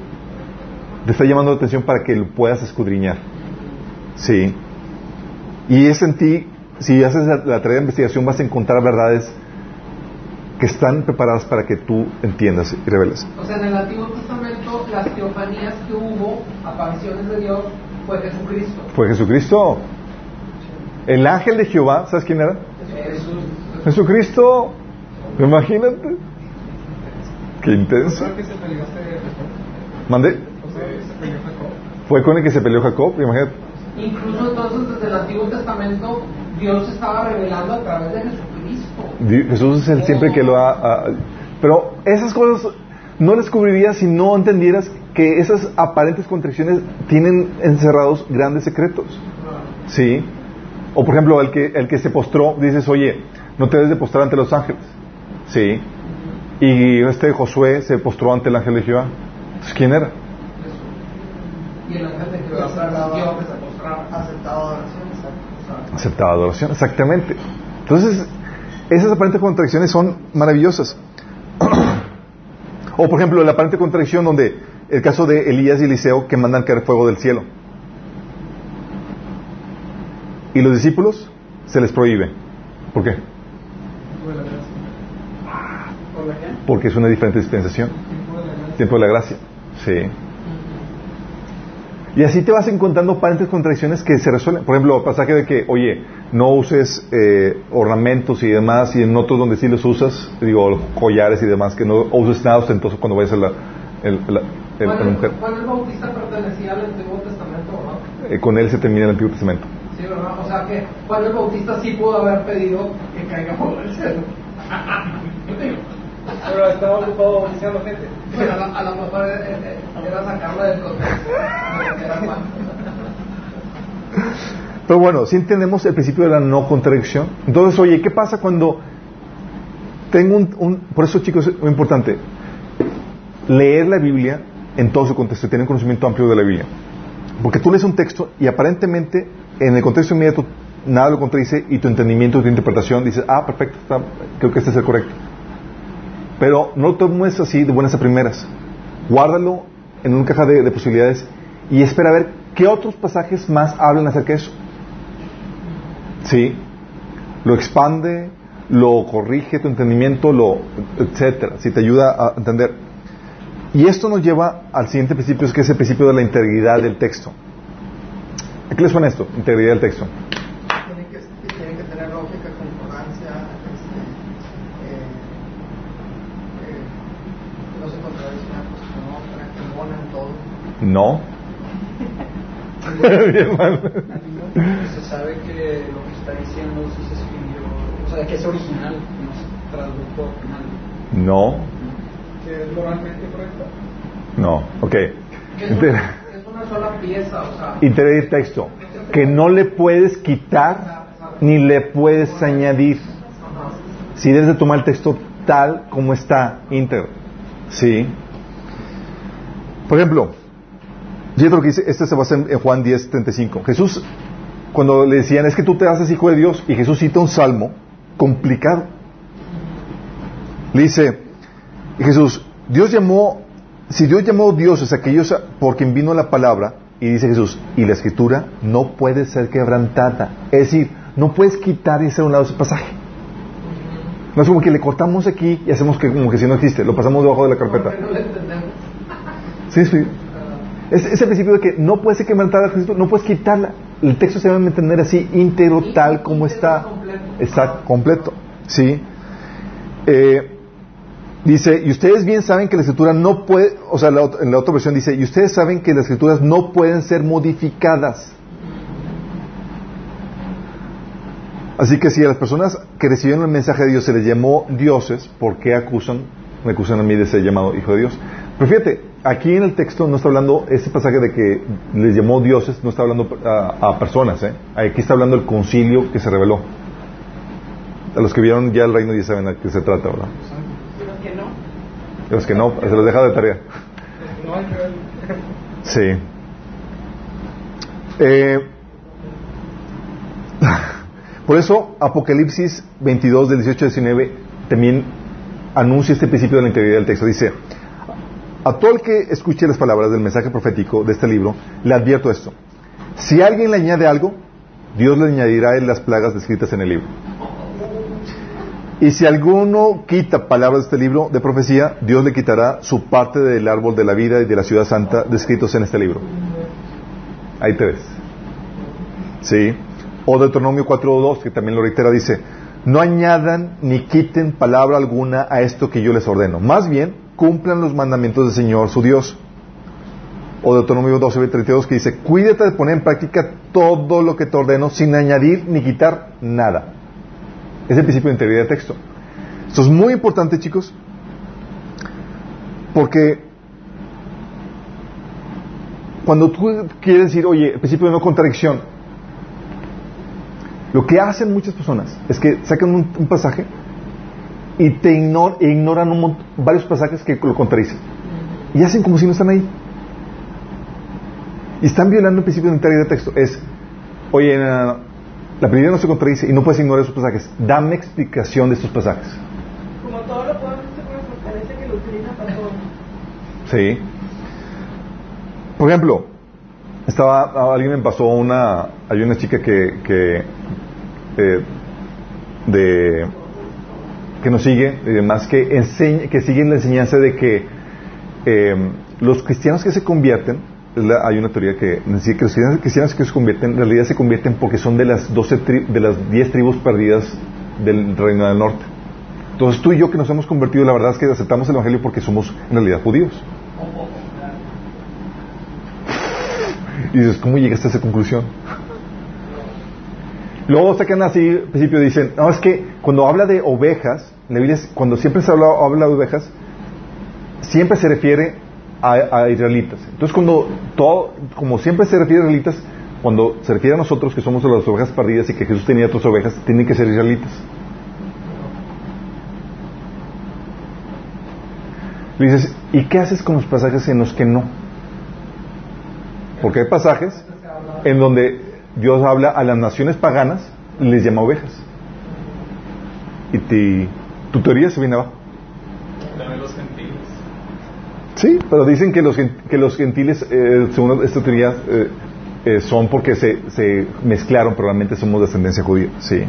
te está llamando la atención para que lo puedas escudriñar. Sí. Y es en ti, si haces la, tarea de investigación, vas a encontrar verdades que están preparadas para que tú entiendas y reveles. O sea, en el Antiguo Testamento, las teofanías que hubo, apariciones de Dios, fue Jesucristo. Fue Jesucristo. El ángel de Jehová, ¿sabes quién era? Jesús. Jesucristo. Imagínate. Qué intenso. ¿Mandé? Fue con el que se peleó Jacob, imagínate. Incluso entonces desde el Antiguo Testamento Dios estaba revelando a través de Jesucristo. Jesús es el siempre que lo ha... pero esas cosas no las cubrirías si no entendieras que esas aparentes contradicciones tienen encerrados grandes secretos. ¿Sí? O por ejemplo, el que, el que se postró, dices, oye, no te debes de postrar ante los ángeles. Sí. Y este Josué se postró ante el ángel de Jehová. Entonces, ¿quién era? Y el ángel de Jehová. Aceptado adoración. Aceptaba adoración, exactamente. Entonces, esas aparentes contradicciones son maravillosas. o por ejemplo, la aparente contradicción donde el caso de Elías y Eliseo que mandan caer fuego del cielo. Y los discípulos se les prohíbe. ¿Por qué? Porque es una diferente dispensación. Tiempo de la gracia. Sí. Y así te vas encontrando aparentes contradicciones que se resuelven. Por ejemplo, el pasaje de que, oye, no uses eh, ornamentos y demás, y en otros donde sí los usas, digo, collares y demás, que no uses nada ostentoso cuando vayas a la, el- la- el- Juan la el, mujer. Juan el Bautista pertenecía al Antiguo Testamento, ¿no? Eh, con él se termina el Antiguo Testamento. Sí, ¿verdad? O sea que Juan el Bautista sí pudo haber pedido que caiga fuego del cielo. Pero estaba ocupado bautizando gente. Bueno, a, lo- a lo mejor eh, eh, era sacarla del contexto. Era. Pero bueno, si entendemos el principio de la no contradicción. Entonces, oye, ¿qué pasa cuando tengo un, Por eso, chicos, es muy importante. Leer la Biblia en todo su contexto, tener un conocimiento amplio de la Biblia. Porque tú lees un texto y aparentemente en el contexto inmediato nada lo contradice y tu entendimiento, tu interpretación dices, ah, perfecto, creo que este es el correcto. Pero no lo tomes así de buenas a primeras. Guárdalo en una caja de, de posibilidades y espera a ver qué otros pasajes más hablan acerca de eso. Sí. Lo expande, lo corrige tu entendimiento, lo etcétera, si te ayuda a entender. Y esto nos lleva al siguiente principio, que es el principio de la integridad del texto. ¿A qué les suena esto? Integridad del texto. Tienen que, tienen que tener lógica, concordancia, este, eh, eh, no se contradicen una cosa con otra, que embonan todo. No. Bien mal. se sabe que lo que está diciendo se escribió, o sea, que es original, no se tradujo al final. No. Que es moralmente correcto. No. Ok. Es una, es una sola pieza, o sea. Del texto. Que no le puedes quitar ni le puedes añadir. Si debes de tomar el texto tal como está, íntegro. Sí. Por ejemplo, y otro que dice, este se basa en en Juan 10, 35. Jesús, cuando le decían, es que tú te haces hijo de Dios, y Jesús cita un salmo complicado. Le dice, Jesús, Dios llamó, si Dios llamó dioses a aquellos por quien vino la palabra, y dice Jesús, y la escritura no puede ser quebrantada. Es decir, no puedes quitar y hacer a un lado ese pasaje. No es como que le cortamos aquí y hacemos que como que si no existe, lo pasamos debajo de la carpeta. porque no lo entendemos. Sí, sí. Es, es el principio de que no puedes ser quebrantada no puedes quitarla. El texto se debe mantener así, íntegro, tal como está. Completo. Está completo. Sí. Eh, dice, y ustedes bien saben que la escritura no puede, o sea, la en la otra versión dice, y ustedes saben que las escrituras no pueden ser modificadas. Así que si a las personas que recibieron el mensaje de Dios se les llamó dioses, ¿por qué acusan, me acusan a mí de ser llamado hijo de Dios? Pero fíjate, aquí en el texto no está hablando, ese pasaje de que les llamó dioses, no está hablando a, a personas, ¿eh? Aquí está hablando el concilio que se reveló. A los que vieron ya el reino ya saben a qué se trata, ¿verdad? Y los que no. Los que no, se los deja de tarea. Sí. Eh, por eso, Apocalipsis 22, del 18 al 19, también anuncia este principio de la integridad del texto. Dice, a todo el que escuche las palabras del mensaje profético de este libro, le advierto esto. Si alguien le añade algo, Dios le añadirá él las plagas descritas en el libro. Y si alguno quita palabras de este libro de profecía, Dios le quitará su parte del árbol de la vida y de la ciudad santa descritos en este libro. Ahí te ves. Sí. O Deuteronomio 4.2, que también lo reitera, dice, no añadan ni quiten palabra alguna a esto que yo les ordeno. Más bien, cumplan los mandamientos del Señor, su Dios. O Deuteronomio 12.32, que dice, cuídate de poner en práctica todo lo que te ordeno sin añadir ni quitar nada. Es el principio de integridad de texto. Esto es muy importante, chicos, porque cuando tú quieres decir, oye, el principio de no contradicción, Lo que hacen muchas personas es que sacan un pasaje y te ignor- e ignoran un varios pasajes que lo contradicen. Y hacen como si no están ahí. Y están violando el principio de integridad de texto. Es, oye, no, no, no, la Biblia no se contradice y no puedes ignorar esos pasajes. Dame explicación de estos pasajes. Como todo lo la fortaleza que lo utiliza para todo. Sí. Por ejemplo, estaba alguien me pasó una hay una chica que que eh, de que nos sigue y demás que enseña que sigue la enseñanza de que eh, los cristianos que se convierten hay una teoría que dice que los cristianos, cristianos que se convierten en realidad se convierten porque son de las 12 tri- de las 10 tribus perdidas del reino del norte. Entonces tú y yo que nos hemos convertido, la verdad es que aceptamos el Evangelio porque somos en realidad judíos. Y dices, ¿cómo llegaste a esa conclusión? Luego sacan así, al principio dicen, no, es que cuando habla de ovejas, la Biblia, cuando siempre se habla, habla de ovejas, siempre se refiere a, a israelitas. Entonces, cuando todo, como siempre se refiere a israelitas, cuando se refiere a nosotros que somos las ovejas perdidas y que Jesús tenía otras ovejas, tienen que ser israelitas. Dices, ¿y qué haces con los pasajes en los que no? Porque hay pasajes en donde Dios habla a las naciones paganas y les llama ovejas. Y ti- tu teoría se viene abajo. También los gentiles. Sí, pero dicen que los, que los gentiles, eh, según esta teoría, eh, eh, son porque se, se mezclaron, pero realmente somos de ascendencia judía. Sí.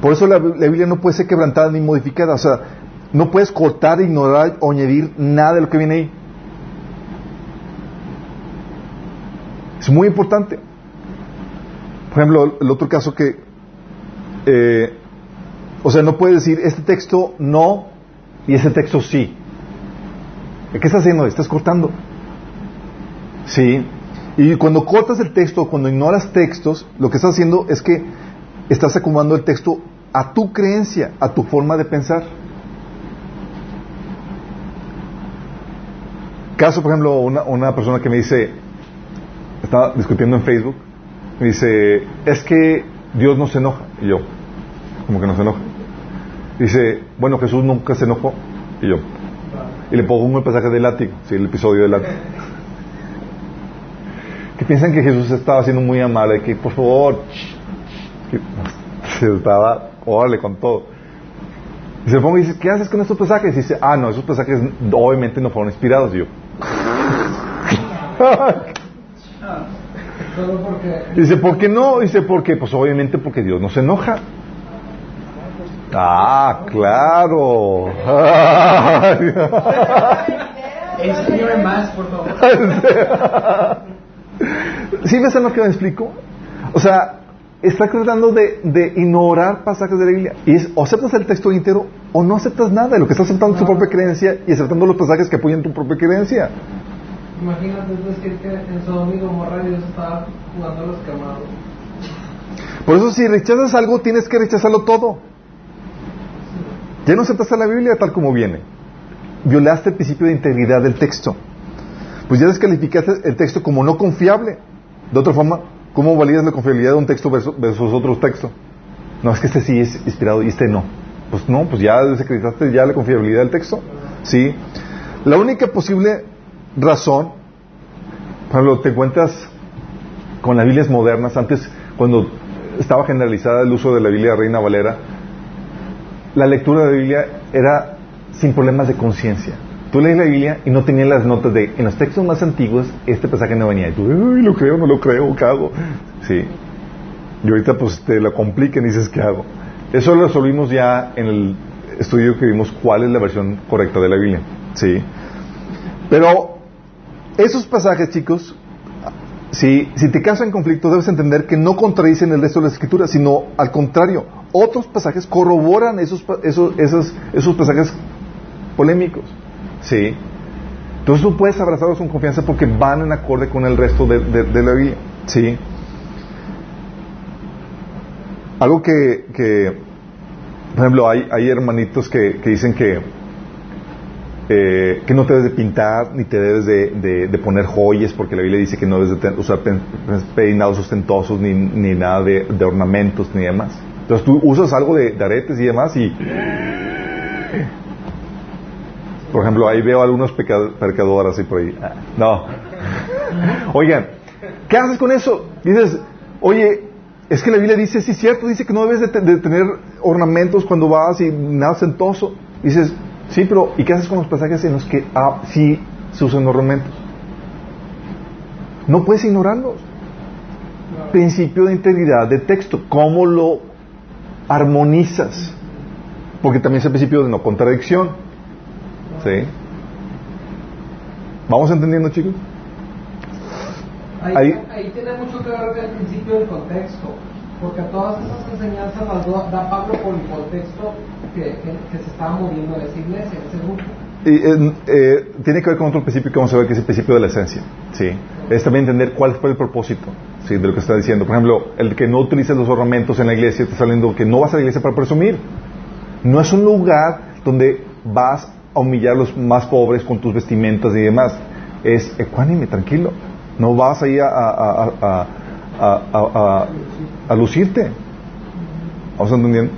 Por eso la, la Biblia no puede ser quebrantada ni modificada. O sea, no puedes cortar, ignorar o añadir nada de lo que viene ahí. Es muy importante. Por ejemplo, el otro caso que, eh, o sea, no puedes decir este texto no y ese texto sí. ¿Qué estás haciendo? Estás cortando. Sí. Y cuando cortas el texto, cuando ignoras textos, lo que estás haciendo es que estás acomodando el texto a tu creencia, a tu forma de pensar. Caso, por ejemplo, una, una persona que me dice, estaba discutiendo en Facebook, me dice, es que Dios no se enoja. Y yo, como que no se enoja. Dice, bueno, Jesús nunca se enojó. Y yo, y le pongo un pasaje del látigo, sí, el episodio del látigo. Que piensan que Jesús estaba siendo muy amable, que por favor, que se estaba, órale con todo. Y se le pongo y dice, ¿qué haces con estos pasajes? Y dice, ah, no, esos pasajes obviamente no fueron inspirados. Y yo, Dice, ¿por qué no? Dice, porque, pues obviamente porque Dios no se enoja. Ah, claro. Enséñame más, por favor. ¿Sí ves a lo que me explico? O sea, está tratando de, de ignorar pasajes de la Biblia. Y es, o aceptas el texto entero o no aceptas nada de lo que estás aceptando tu propia creencia y aceptando los pasajes que apoyan tu propia creencia. imagínate decir que en Sodoma y Gomorra Dios estaba jugando a los quemados. Por eso si rechazas algo, tienes que rechazarlo todo. Ya no aceptaste la Biblia tal como viene. Violaste el principio de integridad del texto. Pues ya descalificaste el texto como no confiable. De otra forma, ¿cómo validas la confiabilidad de un texto versus, versus otro texto? No, es que este sí es inspirado y este no. Pues no, pues ya desacreditaste ya la confiabilidad del texto. Sí. La única posible razón, ejemplo, te encuentras con las Biblias modernas, antes cuando estaba generalizada el uso de la Biblia Reina Valera, la lectura de la Biblia era sin problemas de conciencia. Tú lees la Biblia y no tenías las notas de, en los textos más antiguos, este pasaje no venía. Y tú, uy, lo creo, no lo creo, ¿qué hago? Sí. Y ahorita pues te lo complican y dices, ¿qué hago? Eso lo resolvimos ya en el estudio que vimos cuál es la versión correcta de la Biblia. Sí. Pero esos pasajes, chicos, si, si te causan conflicto, debes entender que no contradicen el resto de las escrituras, sino al contrario, otros pasajes corroboran esos, esos, esos, esos pasajes polémicos. ¿Sí? Entonces tú puedes abrazarlos con confianza porque van en acorde con el resto de, la Biblia. ¿Sí? Algo que, que por ejemplo, hay, hay hermanitos que dicen que eh, que no te debes de pintar, ni te debes de, poner joyas, porque la Biblia dice que no debes de ten- usar pen- peinados ostentosos, ni, ni nada de, ornamentos, ni demás. Entonces tú usas algo de, aretes y demás y... Por ejemplo, ahí veo algunos peca- pecadores así por ahí. Ah, No. Oigan, ¿qué haces con eso? Dices, oye, es que la Biblia dice, sí, cierto, dice que no debes de tener ornamentos cuando vas y nada sentoso. Dices, sí, pero ¿y qué haces con los pasajes en los que ah, sí se usan ornamentos? No puedes ignorarlos. Principio de integridad de texto. ¿Cómo lo armonizas? Porque también es el principio de no contradicción. ¿Sí? ¿Vamos entendiendo, chicos? Ahí, Ahí- ahí tiene mucho que ver el principio del contexto, porque todas esas enseñanzas las da Pablo por el contexto Y, eh, eh, tiene que ver con otro principio que vamos a ver, que es el principio de la esencia. ¿sí? Es también entender cuál fue el propósito ¿sí? de lo que está diciendo. Por ejemplo, el que no utilices los ornamentos en la iglesia, está hablando que no vas a la iglesia para presumir. No es un lugar donde vas a humillar a los más pobres con tus vestimentas y demás. Es ecuánime, tranquilo. No vas ahí a, a- a- a lucirte. ¿Vamos entendiendo?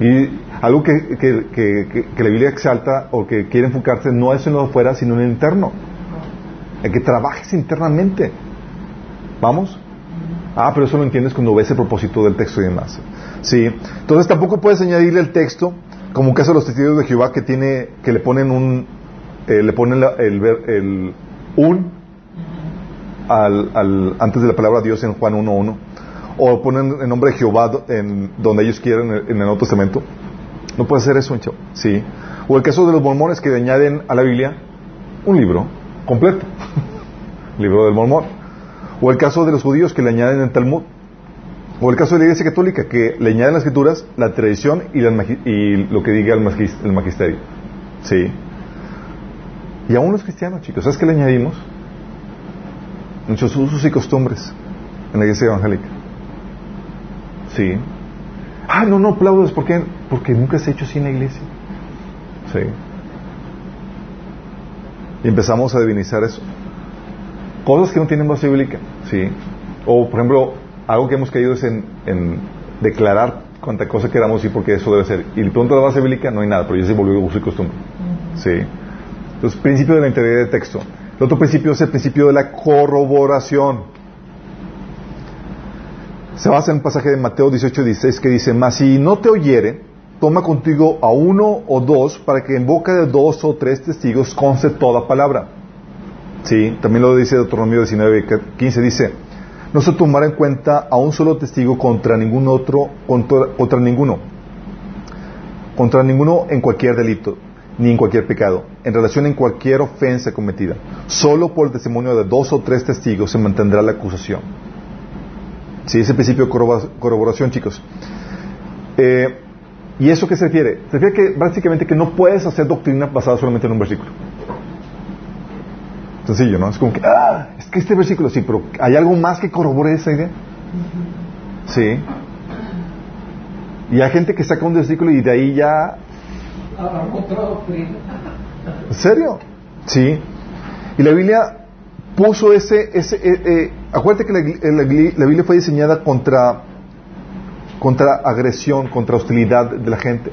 Y algo que, que, que- que- la Biblia exalta o que quiere enfocarse no es en lo de afuera, sino en lo interno. En que trabajes internamente. ¿Vamos? Ah, pero eso lo entiendes cuando ves el propósito del texto y demás. Sí. Entonces tampoco puedes añadirle el texto, como un caso de los testigos de Jehová que tiene, que le ponen un, eh, le ponen la- el, el un al, al- antes de la palabra Dios en Juan 1.1 o ponen el nombre de Jehová en donde ellos quieren en el Nuevo Testamento. No puede ser eso, chavo. Sí. O el caso de los mormones que añaden a la Biblia un libro completo. libro del mormón. O el caso de los judíos que le añaden el Talmud. O el caso de la Iglesia Católica que le añaden las escrituras, la tradición y, lo que diga el, el magisterio. Sí. Y aún los cristianos, chicos, ¿sabes qué le añadimos? Muchos usos y costumbres en la iglesia evangélica. Sí. Ah, no, no aplaudes. ¿Por qué? Porque nunca se ha hecho así en la iglesia. Sí. Y empezamos a divinizar eso. Cosas que no tienen base bíblica. Sí. O, por ejemplo, algo que hemos caído es en, en declarar cuánta cosa queramos y porque eso debe ser. Y de pronto la base bíblica no hay nada, pero ya se volvió uso y costumbre. Sí. Entonces, principio de la integridad de texto. El otro principio es el principio de la corroboración. Se basa en un pasaje de Mateo 18, 16 que dice, mas si no te oyere, toma contigo a uno o dos para que en boca de dos o tres testigos conste toda palabra. Sí, también lo dice Deuteronomio 19, 15, dice, no se tomará en cuenta a un solo testigo contra ningún otro, contra, contra ninguno, contra ninguno en cualquier delito, ni en cualquier pecado, en relación en cualquier ofensa cometida. Solo por el testimonio de dos o tres testigos se mantendrá la acusación. Sí, ese principio de corroboración, chicos. Eh, ¿Y eso qué se refiere? Se refiere que básicamente que no puedes hacer doctrina basada solamente en un versículo. Sencillo, ¿no? Es como que, ah, es que este versículo sí, pero ¿hay algo más que corrobore esa idea? Sí. Y hay gente que saca un versículo y de ahí ya Ahora, otra doctrina. ¿En serio? Sí. Y la Biblia puso ese... ese eh, eh, acuérdate que la, Biblia fue diseñada contra, contra agresión, contra hostilidad de la gente.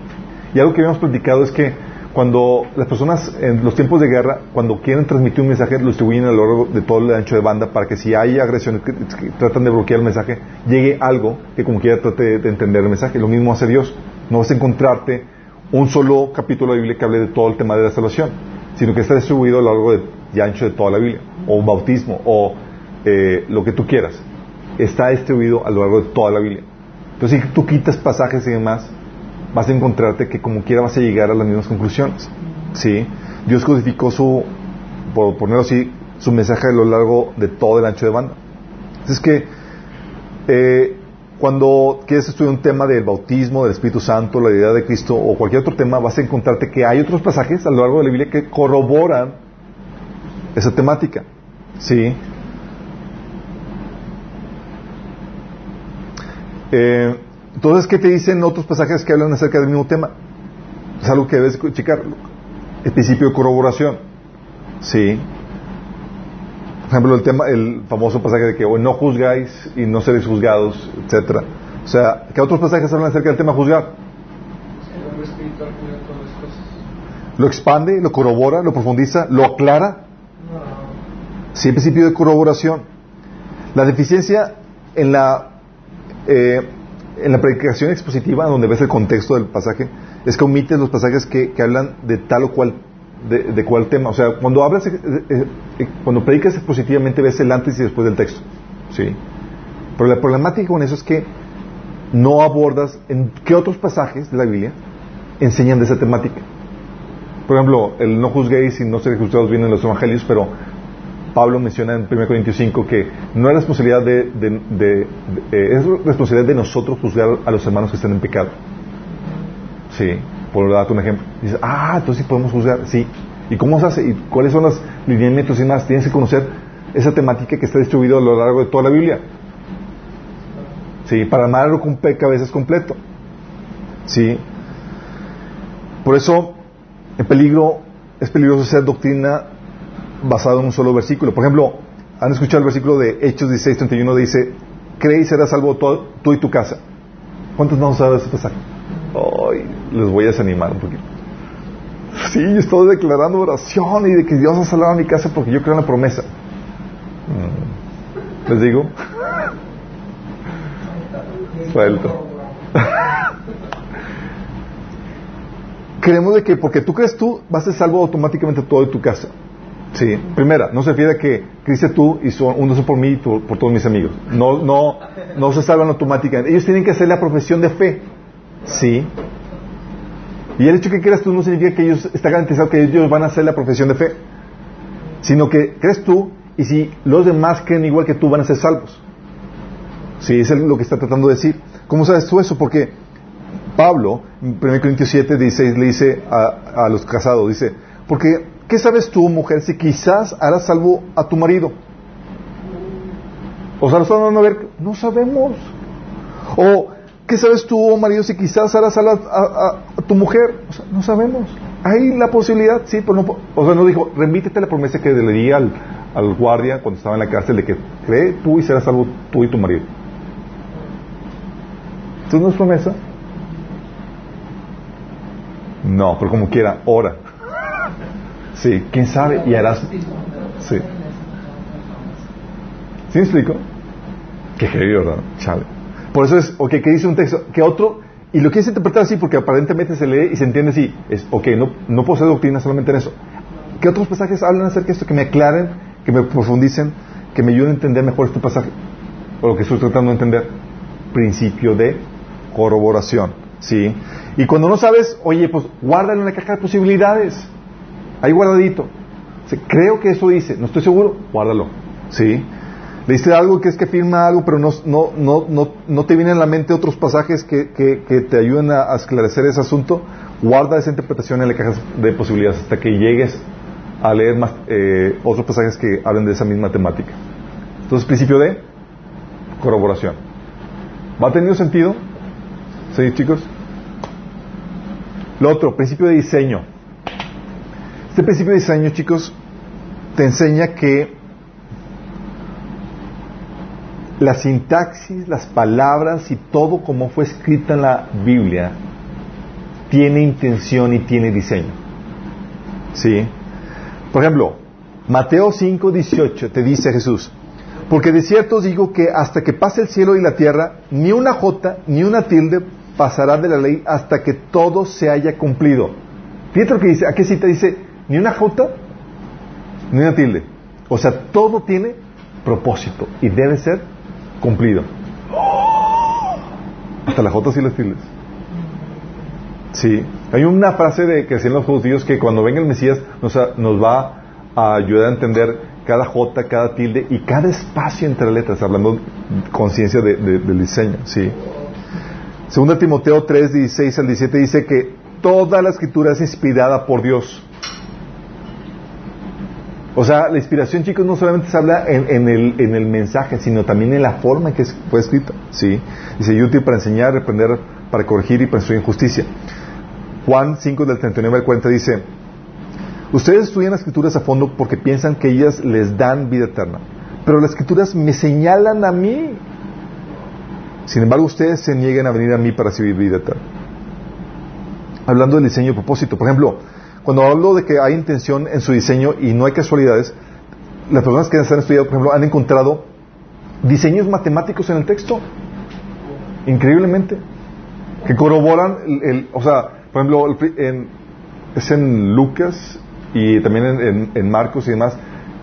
Y algo que habíamos platicado es que cuando las personas en los tiempos de guerra, cuando quieren transmitir un mensaje, lo distribuyen a lo largo de todo el ancho de banda para que si hay agresiones que, tratan de bloquear el mensaje, llegue algo que como quiera trate de entender el mensaje. Lo mismo hace Dios. No vas a encontrarte un solo capítulo de la Biblia que hable de todo el tema de la salvación, sino que está distribuido a lo largo de, y ancho de toda la Biblia, o bautismo, o eh, lo que tú quieras. Está distribuido a lo largo de toda la Biblia. Entonces, si tú quitas pasajes y demás, vas a encontrarte que como quiera vas a llegar a las mismas conclusiones. ¿Sí? Dios codificó su, por ponerlo así, su mensaje a lo largo de todo el ancho de banda. Entonces que eh, cuando quieres estudiar un tema del bautismo, del Espíritu Santo, la deidad de Cristo o cualquier otro tema, vas a encontrarte que hay otros pasajes a lo largo de la Biblia que corroboran esa temática. ¿Sí? Eh, entonces, ¿qué te dicen otros pasajes que hablan acerca del mismo tema? Es algo que debes checar. el principio de corroboración. Sí. Por ejemplo, el tema, el famoso pasaje de que "O no juzgáis y no seréis juzgados, etcétera. O sea, ¿qué otros pasajes hablan acerca del tema juzgar? El hombre espiritual todas las cosas. Lo expande, lo corrobora, lo profundiza, lo aclara. Sí, el principio de corroboración. La deficiencia en la, eh, en la predicación expositiva, donde ves el contexto del pasaje, es que omites los pasajes que, hablan de tal o cual, de, cual tema. O sea, cuando hablas, eh, eh, cuando predicas expositivamente ves el antes y después del texto. Sí. Pero la problemática con eso es que no abordas en qué otros pasajes de la Biblia enseñan de esa temática. Por ejemplo, el no juzguéis y no seréis juzgados vienen en los evangelios, pero Pablo menciona en 1 Corintios 5 que no es responsabilidad de, eh, es responsabilidad de nosotros juzgar a los hermanos que están en pecado. Sí, por darte un ejemplo. Dices, ah, entonces sí podemos juzgar. Sí. ¿Y cómo se hace? ¿Y cuáles son los lineamientos y más? Tienes que conocer esa temática que está distribuida a lo largo de toda la Biblia. Sí, para amarlo con cabezas completo. Sí. Por eso, el peligro, es peligroso hacer doctrina basada en un solo versículo. Por ejemplo, han escuchado el versículo de Hechos 16, 31, dice, cree y serás salvo tú, tú y tu casa. ¿Cuántos no usado ese pasaje? Ay, les voy a desanimar un poquito. Sí, yo estoy declarando oración y de que Dios ha salvado a mi casa porque yo creo en la promesa. Mm. ¿Les digo? Suelto. Creemos de que porque tú crees tú, vas a ser salvo automáticamente todo de tu casa. Sí. Primera, no se refiere a que creíste tú y son, uno son por mí y por todos mis amigos. No, no, no se salvan automáticamente. Ellos tienen que hacer la profesión de fe. Sí. Y el hecho que creas tú no significa que ellos está garantizado que ellos van a hacer la profesión de fe, sino que crees tú y si los demás creen igual que tú van a ser salvos. Sí, es lo que está tratando de decir. ¿Cómo sabes tú eso? Porque Pablo, en 1 Corintios 7, 16, le dice a, a los casados, dice, porque ¿qué sabes tú, mujer, si quizás harás salvo a tu marido? O sea, nosotros no, sabemos. O, ¿qué sabes tú, marido, si quizás harás salvo a, tu mujer? O sea, no sabemos. Hay la posibilidad, sí, pero no, o sea, no dijo, remítete la promesa que le di al, guardia cuando estaba en la cárcel de que cree tú y serás salvo tú y tu marido. ¿Esto no es promesa? No, pero como quiera, ora. Sí, quién sabe y harás. Sí. ¿Sí me explico? Qué heavy, ¿verdad? Chale. Por eso es, ok, que dice un texto, que otro, y lo quieres interpretar así porque aparentemente se lee y se entiende así. Es, ok, no, no hacer doctrina solamente en eso. ¿Qué otros pasajes hablan acerca de esto? Que me aclaren, que me profundicen, que me ayuden a entender mejor este pasaje. O lo que estoy tratando de entender. Principio de corroboración. ¿Sí? Y cuando no sabes, oye, pues guárdalo en la caja de posibilidades. Ahí guardadito. Creo que eso dice, no estoy seguro, guárdalo. ¿Sí? Leíste algo que es que firma algo, pero no, no, no, no, no te vienen a la mente otros pasajes que, que, que te ayuden a, a esclarecer ese asunto. Guarda esa interpretación en la caja de posibilidades hasta que llegues a leer más, eh, otros pasajes que hablen de esa misma temática. Entonces, principio de corroboración. ¿Va teniendo sentido? ¿Sí, chicos? Lo otro, principio de diseño. Este principio de diseño, chicos, te enseña que la sintaxis, las palabras y todo como fue escrita en la Biblia tiene intención y tiene diseño. ¿Sí? Por ejemplo, Mateo 5, 18 te dice Jesús, porque de cierto os digo que hasta que pase el cielo y la tierra, ni una jota ni una tilde pasará de la ley hasta que todo se haya cumplido. Fíjate lo que dice, ¿a qué cita dice? Ni una jota ni una tilde. O sea, todo tiene propósito y debe ser cumplido. Hasta las jotas y las tildes. Sí. Hay una frase de que decían los judíos que cuando venga el Mesías nos, va a ayudar a entender cada jota, cada tilde y cada espacio entre letras, hablando conciencia de- de- del diseño. Sí. Segunda Timoteo 3, 16 al 17 dice que toda la escritura es inspirada por Dios. O sea, la inspiración, chicos, no solamente se habla en, el, en el mensaje, sino también en la forma en que fue escrita. ¿sí? Dice, útil para enseñar, reprender, para corregir y para instruir en justicia. Juan 5 del 39 al 40 dice, Ustedes estudian las escrituras a fondo porque piensan que ellas les dan vida eterna. Pero las escrituras me señalan a mí. Sin embargo, ustedes se niegan a venir a mí para recibir vida eterna. Hablando del diseño y propósito. Por ejemplo, cuando hablo de que hay intención en su diseño y no hay casualidades, las personas que han estudiado, por ejemplo, han encontrado diseños matemáticos en el texto. Increíblemente. Que corroboran el, o sea, por ejemplo, es en Lucas y también en, Marcos y demás,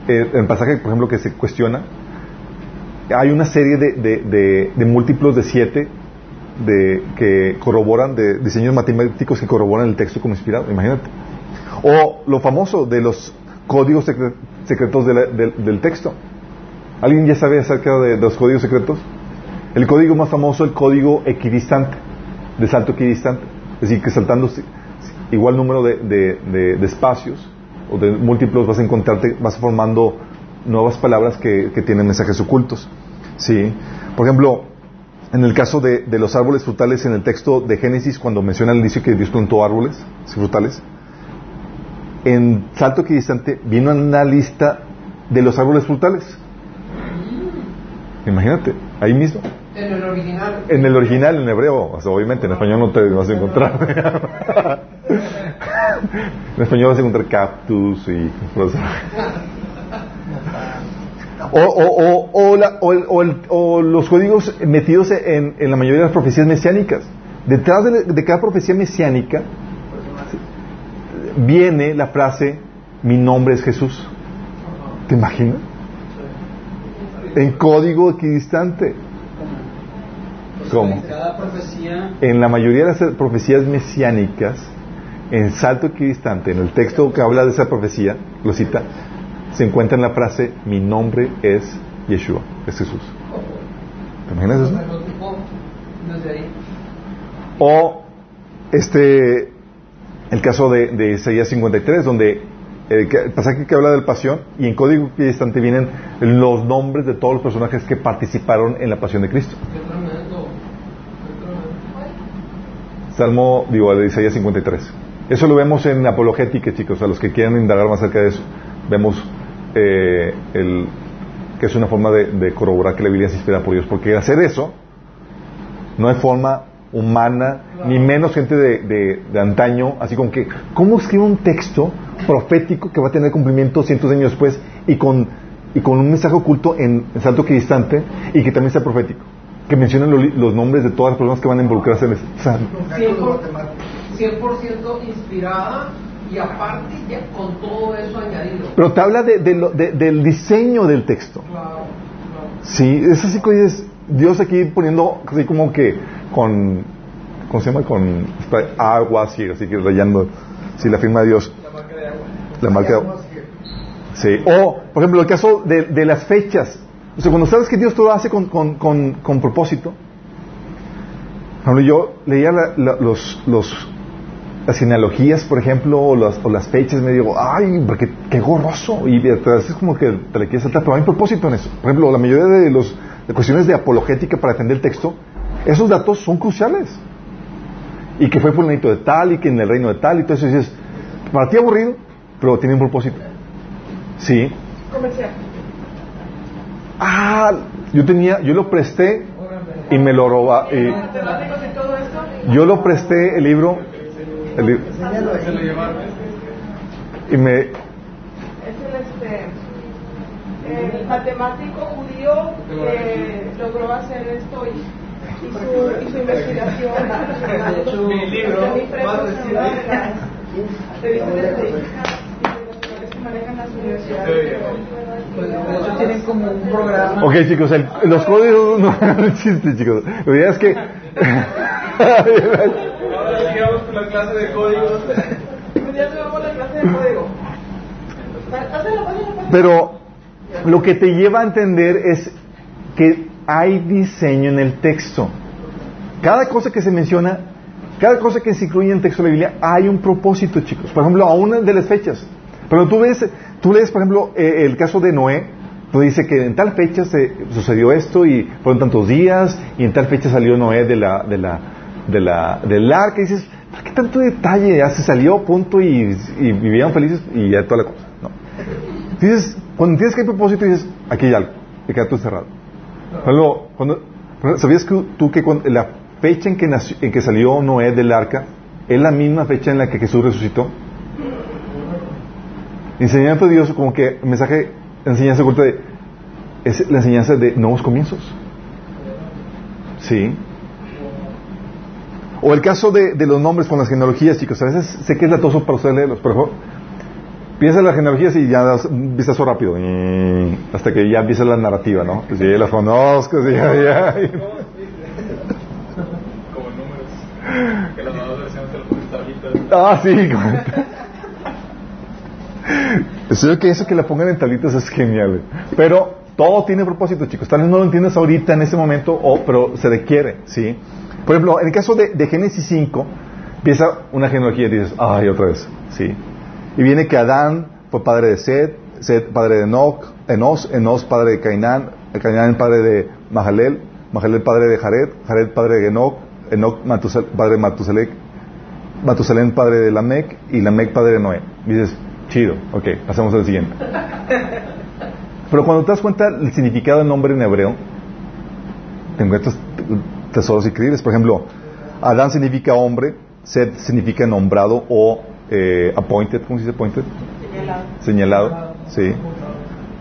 eh, en el pasaje, por ejemplo, que se cuestiona, hay una serie de- de- de múltiplos de siete de, que corroboran, de diseños matemáticos que corroboran el texto como inspirado, imagínate. O lo famoso de los códigos secre- secretos del- texto. ¿Alguien ya sabe acerca de, de los códigos secretos? El código más famoso, el código equidistante, de salto equidistante. Es decir, que saltando igual número de, espacios o de múltiplos vas a encontrarte, vas formando nuevas palabras que, tienen mensajes ocultos. ¿Sí? Por ejemplo, en el caso de, de los árboles frutales en el texto de Génesis, cuando menciona al inicio que Dios plantó árboles frutales, en salto equidistante viene una lista de los árboles frutales. Imagínate, ahí mismo. En el original. En el original, en hebreo, o sea, obviamente en español no te vas a encontrar. en español vas a encontrar cactus y o, o, o, o, la- o el- o el- o los códigos metidos en, en la mayoría de las profecías mesiánicas. Detrás de, de cada profecía mesiánica viene la frase, mi nombre es Jesús. ¿Te imaginas? En código equidistante. ¿Cómo? En la mayoría de las profecías mesiánicas, en salto equidistante, en el texto que habla de esa profecía, lo cita, se encuentra en la frase, mi nombre es Yeshua, es Jesús. ¿Te imaginas eso? O este el caso de, de Isaías 53, donde que- el pasaje que habla de la pasión y en código equidistante vienen los nombres de todos los personajes que participaron en la pasión de Cristo. Salmo, digo, de Isaías 53. Eso lo vemos en Apologética, chicos, a los que quieran indagar más acerca de eso. Vemos eh, que es una forma de, corroborar que la Biblia es inspirada por Dios, porque hacer eso no hay forma humana, ni menos gente de, de- de antaño, así como que, ¿cómo escribe un texto profético que va a tener cumplimiento cientos de años después y con, y con un mensaje oculto en, en salto equidistante y que también sea profético? Que menciona lo- los nombres de todas las personas que van a involucrarse en eso. O sea, Cálculo matemático. 100% inspirada y aparte ya con todo eso añadido. Pero te habla de- de lo- de- del diseño del texto. Claro, claro. Sí, es así que es Dios aquí poniendo así como que con, ¿cómo se llama? Con agua, así, así que rayando, sí, la firma de Dios, La marca de agua. la marca de agua. Vamos here. Sí. O, por ejemplo, el caso de, de las fechas. O sea, cuando sabes que Dios todo lo hace con, con, con, con propósito. Yo leía la- la- los, los, las genealogías, por ejemplo, o las, o las fechas, me digo, ay, porque qué gorroso. Y veces es como que te le quieres saltar, pero hay propósito en eso. Por ejemplo, la mayoría de los de cuestiones de apologética para defender el texto, esos datos son cruciales. Y que fue fulanito de tal, y que en el reino de tal, y todo eso. Y dices, para ti aburrido, pero tiene un propósito. Sí. Comercial. Ah, yo tenía, yo lo presté y me lo roba. y Matemáticos y todo esto. yo lo presté el libro, el li- Enséñalo ahí. Se lo llevaron. y me, el matemático judío que logró hacer esto y, y, su, y su investigación. De hecho, mi libro, más que tienen como un programa. ok chicos, el- los códigos no no existen chicos. La idea es que, Ahora sigamos con la clase de códigos. Un día tuvimos la clase de código. Pero lo que te lleva a entender es que hay diseño en el texto. Cada cosa que se menciona, cada cosa que se incluye en el texto de la Biblia, hay un propósito, chicos. Por ejemplo, aún de las fechas. Pero tú ves, tú lees, por ejemplo, eh, el caso de Noé, pues dice que en tal fecha se sucedió esto y fueron tantos días y en tal fecha salió Noé de la, de la, de la, del arca. Y dices, ¿Para qué tanto detalle? Ya se salió, punto, y, y vivieron felices y ya toda la cosa. No. Dices, cuando entiendes que hay propósito, dices, aquí hay algo, y queda todo encerrado. Luego, cuando, ¿sabías que tú que cuando, la fecha en que, nació, en que salió Noé del arca es la misma fecha en la que Jesús resucitó? Enseñando a Dios como que mensaje, enseñanza corta de, es la enseñanza de nuevos comienzos. Sí. O el caso de, de, los nombres con las genealogías, chicos. A veces sé que es latoso para ustedes leerlos, pero piensa en las genealogías y ya das un vistazo rápido. hasta que ya empieza la narrativa, ¿no? Pues ya las conozco, sí, ya, ya. Como números. Que las Ah, sí, Eso que eso que la pongan en tablitas es genial. Pero todo tiene propósito, chicos. Tal vez no lo entiendes ahorita en ese momento, o, pero se requiere, ¿sí? Por ejemplo, en el caso de, de Génesis 5, empieza una genealogía y dices, ay, otra vez, ¿sí? Y viene que Adán fue padre de Sed, Sed padre de Enoch, Enos, Enos padre de Cainán, Cainán padre de Mahalel, Mahalel padre de Jared, Jared padre de Enoch, Enoch padre de Matusalek, Matusalén padre de Lamec y Lamec padre de Noé. Y dices, chido, ok, pasemos al siguiente. Pero cuando te das cuenta el significado del nombre en hebreo, te encuentras tesoros increíbles. Por ejemplo, Adán significa hombre, Sed significa nombrado o eh, appointed, ¿cómo se dice appointed? Señalado. Señalado, sí.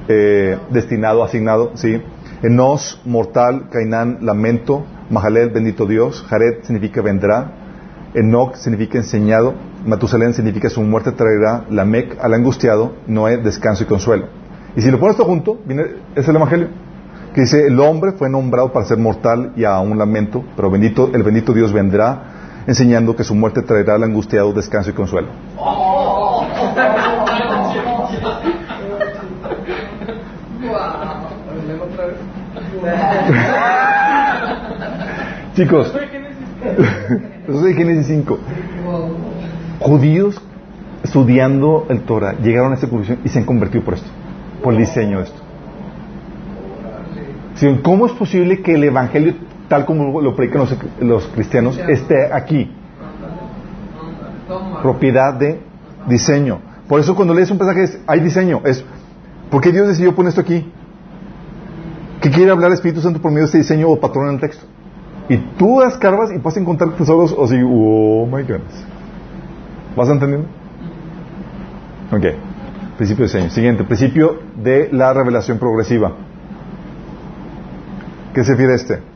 Eh, destinado, asignado, sí. Enos, mortal, Cainán, lamento, Mahalel, bendito Dios, Jared significa vendrá, Enoch significa enseñado, Matusalén significa su muerte traerá, Lamec al angustiado, Noé, descanso y consuelo. Y si lo pones todo junto, viene, es el Evangelio, que dice, el hombre fue nombrado para ser mortal y a un lamento, pero bendito, el bendito Dios vendrá, enseñando que su muerte traerá al angustiado descanso y consuelo. Chicos, eso es Génesis 5. Judíos estudiando el Torah llegaron a esta conclusión y se han convertido por esto, por el diseño de esto. ¿Cómo es posible que el Evangelio, tal como lo predican los, los cristianos, esté aquí? Propiedad de diseño. Por eso cuando lees un pasaje es, hay diseño. Es, ¿Por qué Dios decidió poner esto aquí? ¿Qué quiere hablar el Espíritu Santo por medio de este diseño o patrón en el texto? Y tú escarbas y vas a encontrar tesoros o así, oh my goodness. ¿Vas entendiendo? Ok. Principio de diseño. Siguiente, principio de la revelación progresiva. ¿Qué se refiere este?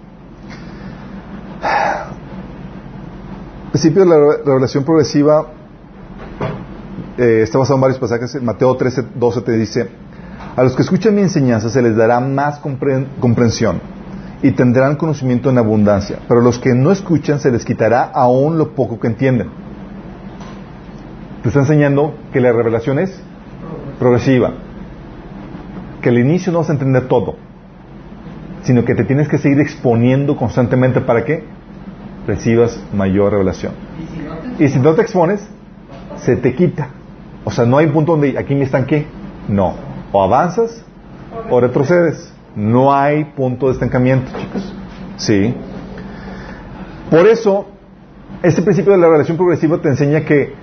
Principio de la revelación progresiva eh, está basado en varios pasajes. Mateo 13, 12 te dice, a los que escuchan mi enseñanza se les dará más comprensión y tendrán conocimiento en abundancia, pero a los que no escuchan se les quitará aún lo poco que entienden. Te está enseñando que la revelación es progresiva, que al inicio no vas a entender todo, sino que te tienes que seguir exponiendo constantemente para que recibas mayor revelación. Y si no te expones, se te quita. O sea, no hay un punto donde aquí me estanqué. No. O avanzas o retrocedes. No hay punto de estancamiento, chicos. Sí. Por eso, este principio de la revelación progresiva te enseña que,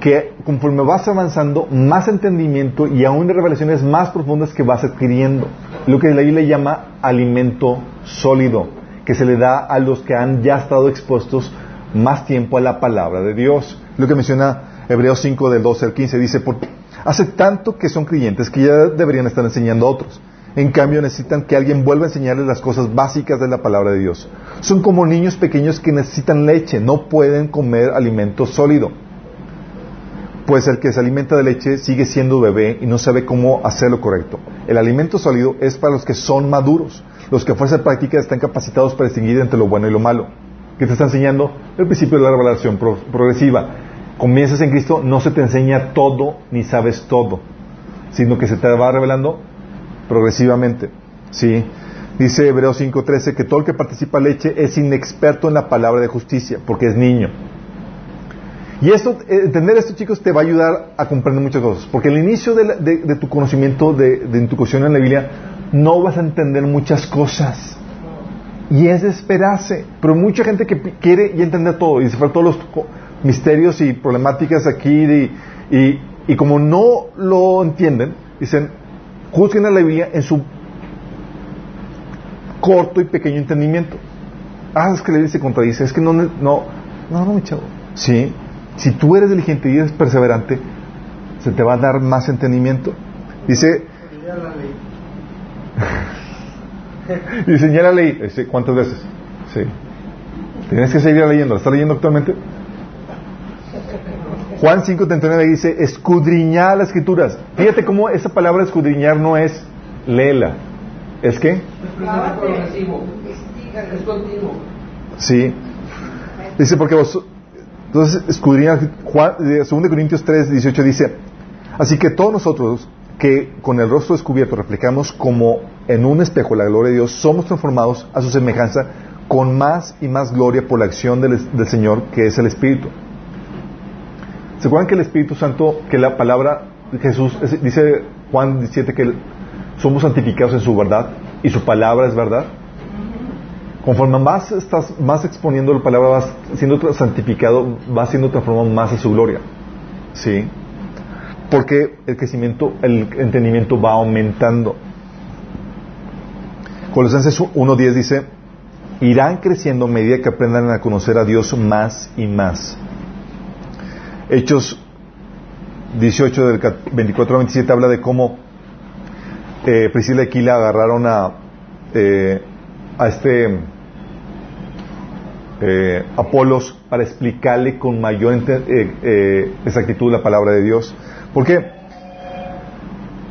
que conforme vas avanzando, más entendimiento y aún de revelaciones más profundas que vas adquiriendo. Lo que la Biblia llama alimento sólido, que se le da a los que han ya estado expuestos más tiempo a la palabra de Dios. Lo que menciona Hebreos 5 del 12 al 15 dice, porque hace tanto que son creyentes que ya deberían estar enseñando a otros. En cambio, necesitan que alguien vuelva a enseñarles las cosas básicas de la palabra de Dios. Son como niños pequeños que necesitan leche, no pueden comer alimento sólido. Pues el que se alimenta de leche sigue siendo bebé y no sabe cómo hacerlo correcto. El alimento sólido es para los que son maduros, los que a fuerza práctica están capacitados para distinguir entre lo bueno y lo malo. ¿Qué te está enseñando? El principio de la revelación progresiva. Comienzas en Cristo, no se te enseña todo ni sabes todo, sino que se te va revelando progresivamente. ¿sí? Dice Hebreos 5:13 que todo el que participa leche es inexperto en la palabra de justicia, porque es niño. Y esto, entender esto, chicos, te va a ayudar a comprender muchas cosas. Porque al inicio de, de, tu conocimiento, de, de intuición en la Biblia, no vas a entender muchas cosas. Y es de esperarse. Pero mucha gente que quiere y entender todo, y se todos los misterios y problemáticas aquí y, y como no lo entienden, dicen, juzguen a la Biblia en su corto y pequeño entendimiento. Ah, es que la Biblia se contradice, es que no, no, no, no, mi chavo. Sí, si tú eres diligente y eres perseverante, se te va a dar más entendimiento. Dice, y señala la ley. ¿Cuántas veces? Sí. Tienes que seguir leyendo. ¿La está leyendo actualmente? Juan 5.39 dice, escudriñar las escrituras. Fíjate cómo esa palabra escudriñar no es léela. ¿Es qué? Es continuo. Sí. Dice, porque vos... Entonces, escudriñar... Juan, 2 eh, Corintios 3, 18 dice, así que todos nosotros que con el rostro descubierto reflejamos como en un espejo la gloria de Dios, somos transformados a su semejanza con más y más gloria por la acción del, Señor, que es el Espíritu. ¿Se acuerdan que el Espíritu Santo, que la palabra Jesús, dice Juan 17 que somos santificados en su verdad y su palabra es verdad? Conforme más estás más exponiendo la palabra, vas siendo santificado, vas siendo transformado más a su gloria. ¿Sí? Porque el crecimiento, el entendimiento va aumentando. Colosenses 1.10 dice, irán creciendo a medida que aprendan a conocer a Dios más y más. Hechos 18 del 24 27 habla de cómo eh, Priscila y Aquila agarraron a, eh, a este eh, Apolos para explicarle con mayor eh, exactitud la palabra de Dios. Porque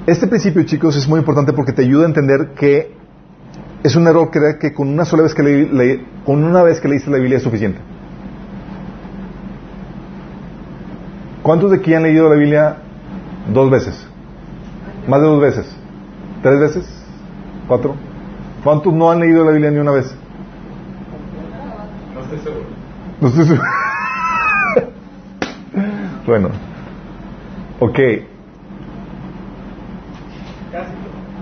este principio, chicos, es muy importante porque te ayuda a entender que es un error creer que con una sola vez que le, con una vez que leíste la Biblia es suficiente. ¿Cuántos de aquí han leído la Biblia dos veces? Más de dos veces. ¿Tres veces? ¿Cuatro? ¿Cuántos no han leído la Biblia ni una vez? No estoy seguro. Bueno. Ok.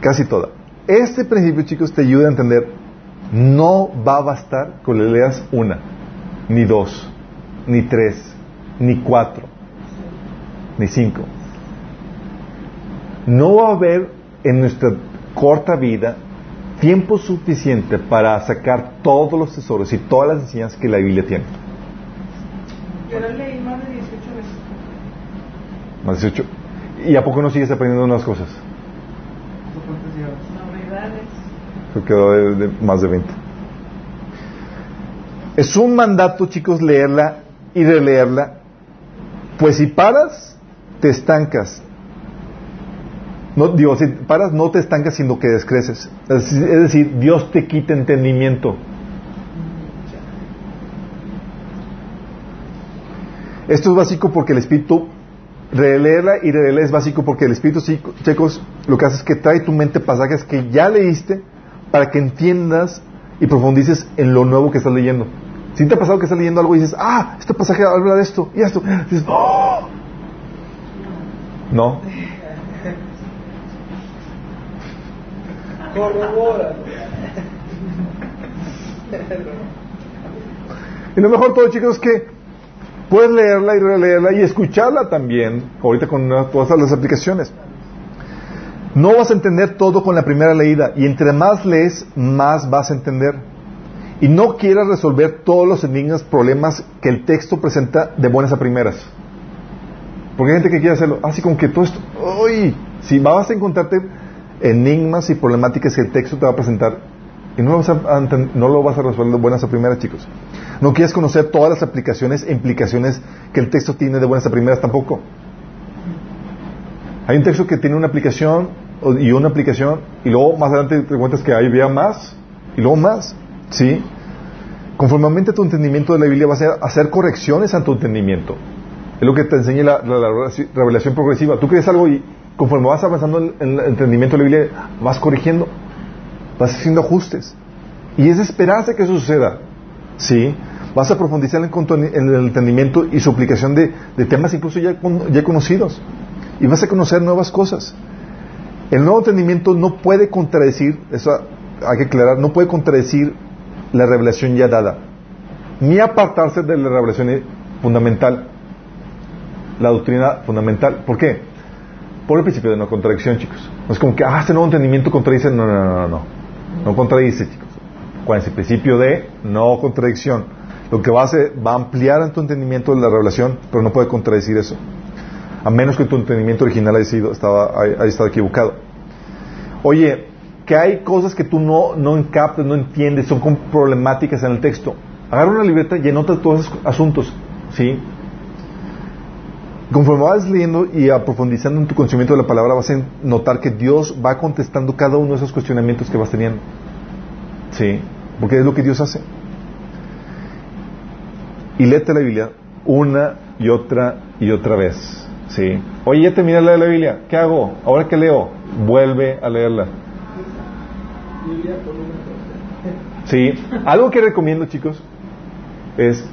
Casi. Toda. Este principio, chicos, te ayuda a entender, no va a bastar con que leas una, ni dos, ni tres, ni cuatro, ni cinco. No va a haber en nuestra corta vida tiempo suficiente para sacar todos los tesoros y todas las enseñanzas que la Biblia tiene. Yo la leí más de 18 veces. Más de 18. ¿Y a poco no sigues aprendiendo nuevas cosas? Se quedó de, más de 20. Es un mandato, chicos, leerla y releerla. Pues si paras, te estancas. No, digo, si paras, no te estancas, sino que descreces. Es decir, Dios te quita entendimiento. Esto es básico porque el Espíritu, releerla y releerla es básico porque el Espíritu, chicos, lo que hace es que trae tu mente pasajes que ya leíste para que entiendas y profundices en lo nuevo que estás leyendo. Si te ha pasado que estás leyendo algo y dices, ah, este pasaje habla de esto y esto, dices, oh. No. Y lo mejor todo, chicos, es que puedes leerla y releerla y escucharla también, ahorita con todas las aplicaciones. No vas a entender todo con la primera leída y entre más lees, más vas a entender. Y no quieras resolver todos los enigmas, problemas que el texto presenta de buenas a primeras. Porque hay gente que quiere hacerlo, así como que todo esto, ¡uy! Si vas a encontrarte enigmas y problemáticas que el texto te va a presentar y no lo vas a, no lo a resolver de buenas a primeras, chicos. No quieres conocer todas las aplicaciones e implicaciones que el texto tiene de buenas a primeras tampoco. Hay un texto que tiene una aplicación y una aplicación y luego más adelante te cuentas que había más y luego más, ¿sí? Conforme tu entendimiento de la Biblia vas a hacer correcciones a tu entendimiento. Es lo que te enseña la, revelación progresiva. Tú crees algo y conforme vas avanzando en, el entendimiento de la Biblia vas corrigiendo, vas haciendo ajustes. Y es de esperarse que eso suceda, ¿sí? Vas a profundizar en, el entendimiento y su aplicación de, temas incluso ya, ya conocidos. Y vas a conocer nuevas cosas. El nuevo entendimiento no puede contradecir, eso hay que aclarar, no puede contradecir la revelación ya dada, ni apartarse de la revelación fundamental. la doctrina fundamental. ¿Por qué? Por el principio de no contradicción, chicos. No es como que, ah, este nuevo entendimiento contradice. No, no, no, no. No, contradice, chicos. ¿Cuál es el principio de no contradicción? Lo que va a hacer, va a ampliar en tu entendimiento de la revelación, pero no puede contradecir eso. A menos que tu entendimiento original haya, sido, estaba, haya estado equivocado. Oye, que hay cosas que tú no, no encaptas, no entiendes, son problemáticas en el texto. Agarra una libreta y anota todos esos asuntos, ¿sí? Conforme vas leyendo y aprofundizando en tu conocimiento de la palabra, vas a notar que Dios va contestando cada uno de esos cuestionamientos que vas teniendo. ¿Sí? Porque es lo que Dios hace. Y léete la Biblia una y otra y otra vez. ¿Sí? Oye, ya terminé de leer la Biblia. ¿Qué hago? Ahora que leo, vuelve a leerla. Sí. Algo que recomiendo, chicos, es,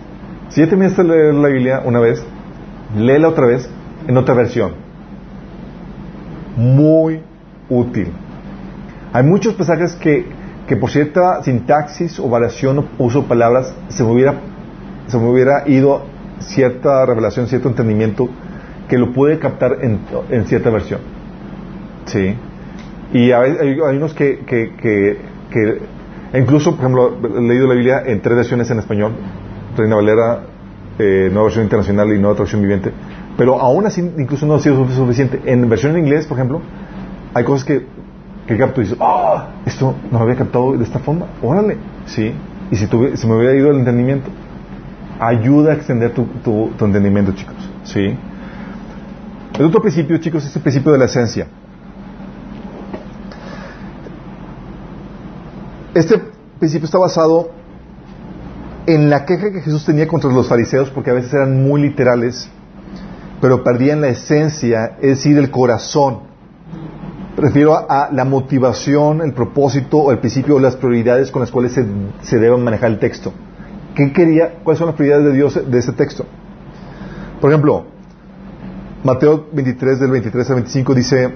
si ya terminaste de leer la Biblia una vez, léela otra vez en otra versión. Muy útil. Hay muchos pasajes que, que por cierta sintaxis o variación o uso de palabras se me hubiera, se me hubiera ido cierta revelación, cierto entendimiento que lo puede captar en, en cierta versión. ¿Sí? Y hay, hay unos que, que, que, que, incluso, por ejemplo, he leído la Biblia en tres versiones en español, Reina Valera, eh, nueva versión internacional y nueva traducción viviente, pero aún así incluso no ha sido suficiente. En versión en inglés, por ejemplo, hay cosas que, que capto y dices, ¡ah! esto no lo había captado de esta forma, órale, sí, y si, tuve, si me hubiera ido el entendimiento, ayuda a extender tu, tu, tu entendimiento, chicos, sí. El otro principio, chicos, es el principio de la esencia. Este principio está basado en la queja que Jesús tenía contra los fariseos, porque a veces eran muy literales, pero perdían la esencia, es decir, el corazón. Refiero a, la motivación, el propósito, o el principio o las prioridades con las cuales se, se debe manejar el texto. ¿Qué quería? ¿Cuáles son las prioridades de Dios de este texto? Por ejemplo, Mateo 23 del 23 al 25 dice,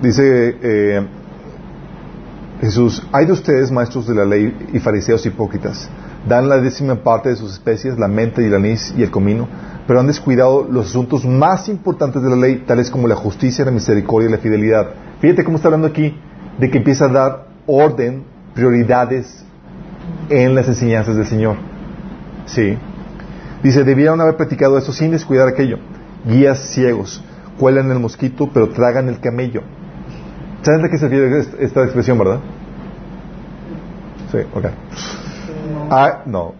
dice eh, Jesús, hay de ustedes, maestros de la ley y fariseos hipócritas, dan la décima parte de sus especies, la menta y el anís y el comino, pero han descuidado los asuntos más importantes de la ley, tales como la justicia, la misericordia y la fidelidad. Fíjate cómo está hablando aquí de que empieza a dar orden, prioridades en las enseñanzas del Señor. Sí. Dice, debieron haber practicado eso sin descuidar aquello. Guías ciegos, cuelan el mosquito, pero tragan el camello. ¿Sabes de qué se refiere esta expresión, verdad? Sí, ok. Ah, no.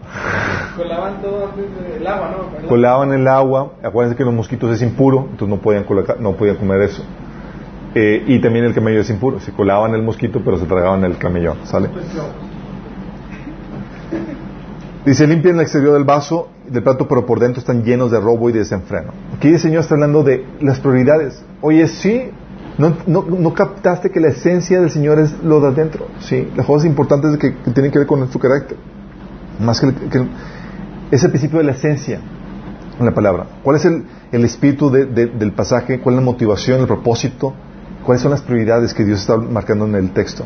Colaban todo antes del agua, ¿no? Colaban el agua. Acuérdense que los mosquitos es impuro, entonces no podían, colocar, no podían comer eso. Eh, y también el camello es impuro. Se colaban el mosquito, pero se tragaban el camello. ¿Sale? Dice, limpian el exterior del vaso, del plato, pero por dentro están llenos de robo y de desenfreno. Aquí el Señor está hablando de las prioridades. Oye, sí, no, no, no, captaste que la esencia del Señor es lo de adentro. Sí, las cosas importantes que, que tienen que ver con su carácter. Más que, que es el principio de la esencia en la palabra. ¿Cuál es el, el espíritu de, de, del pasaje? ¿Cuál es la motivación, el propósito? ¿Cuáles son las prioridades que Dios está marcando en el texto?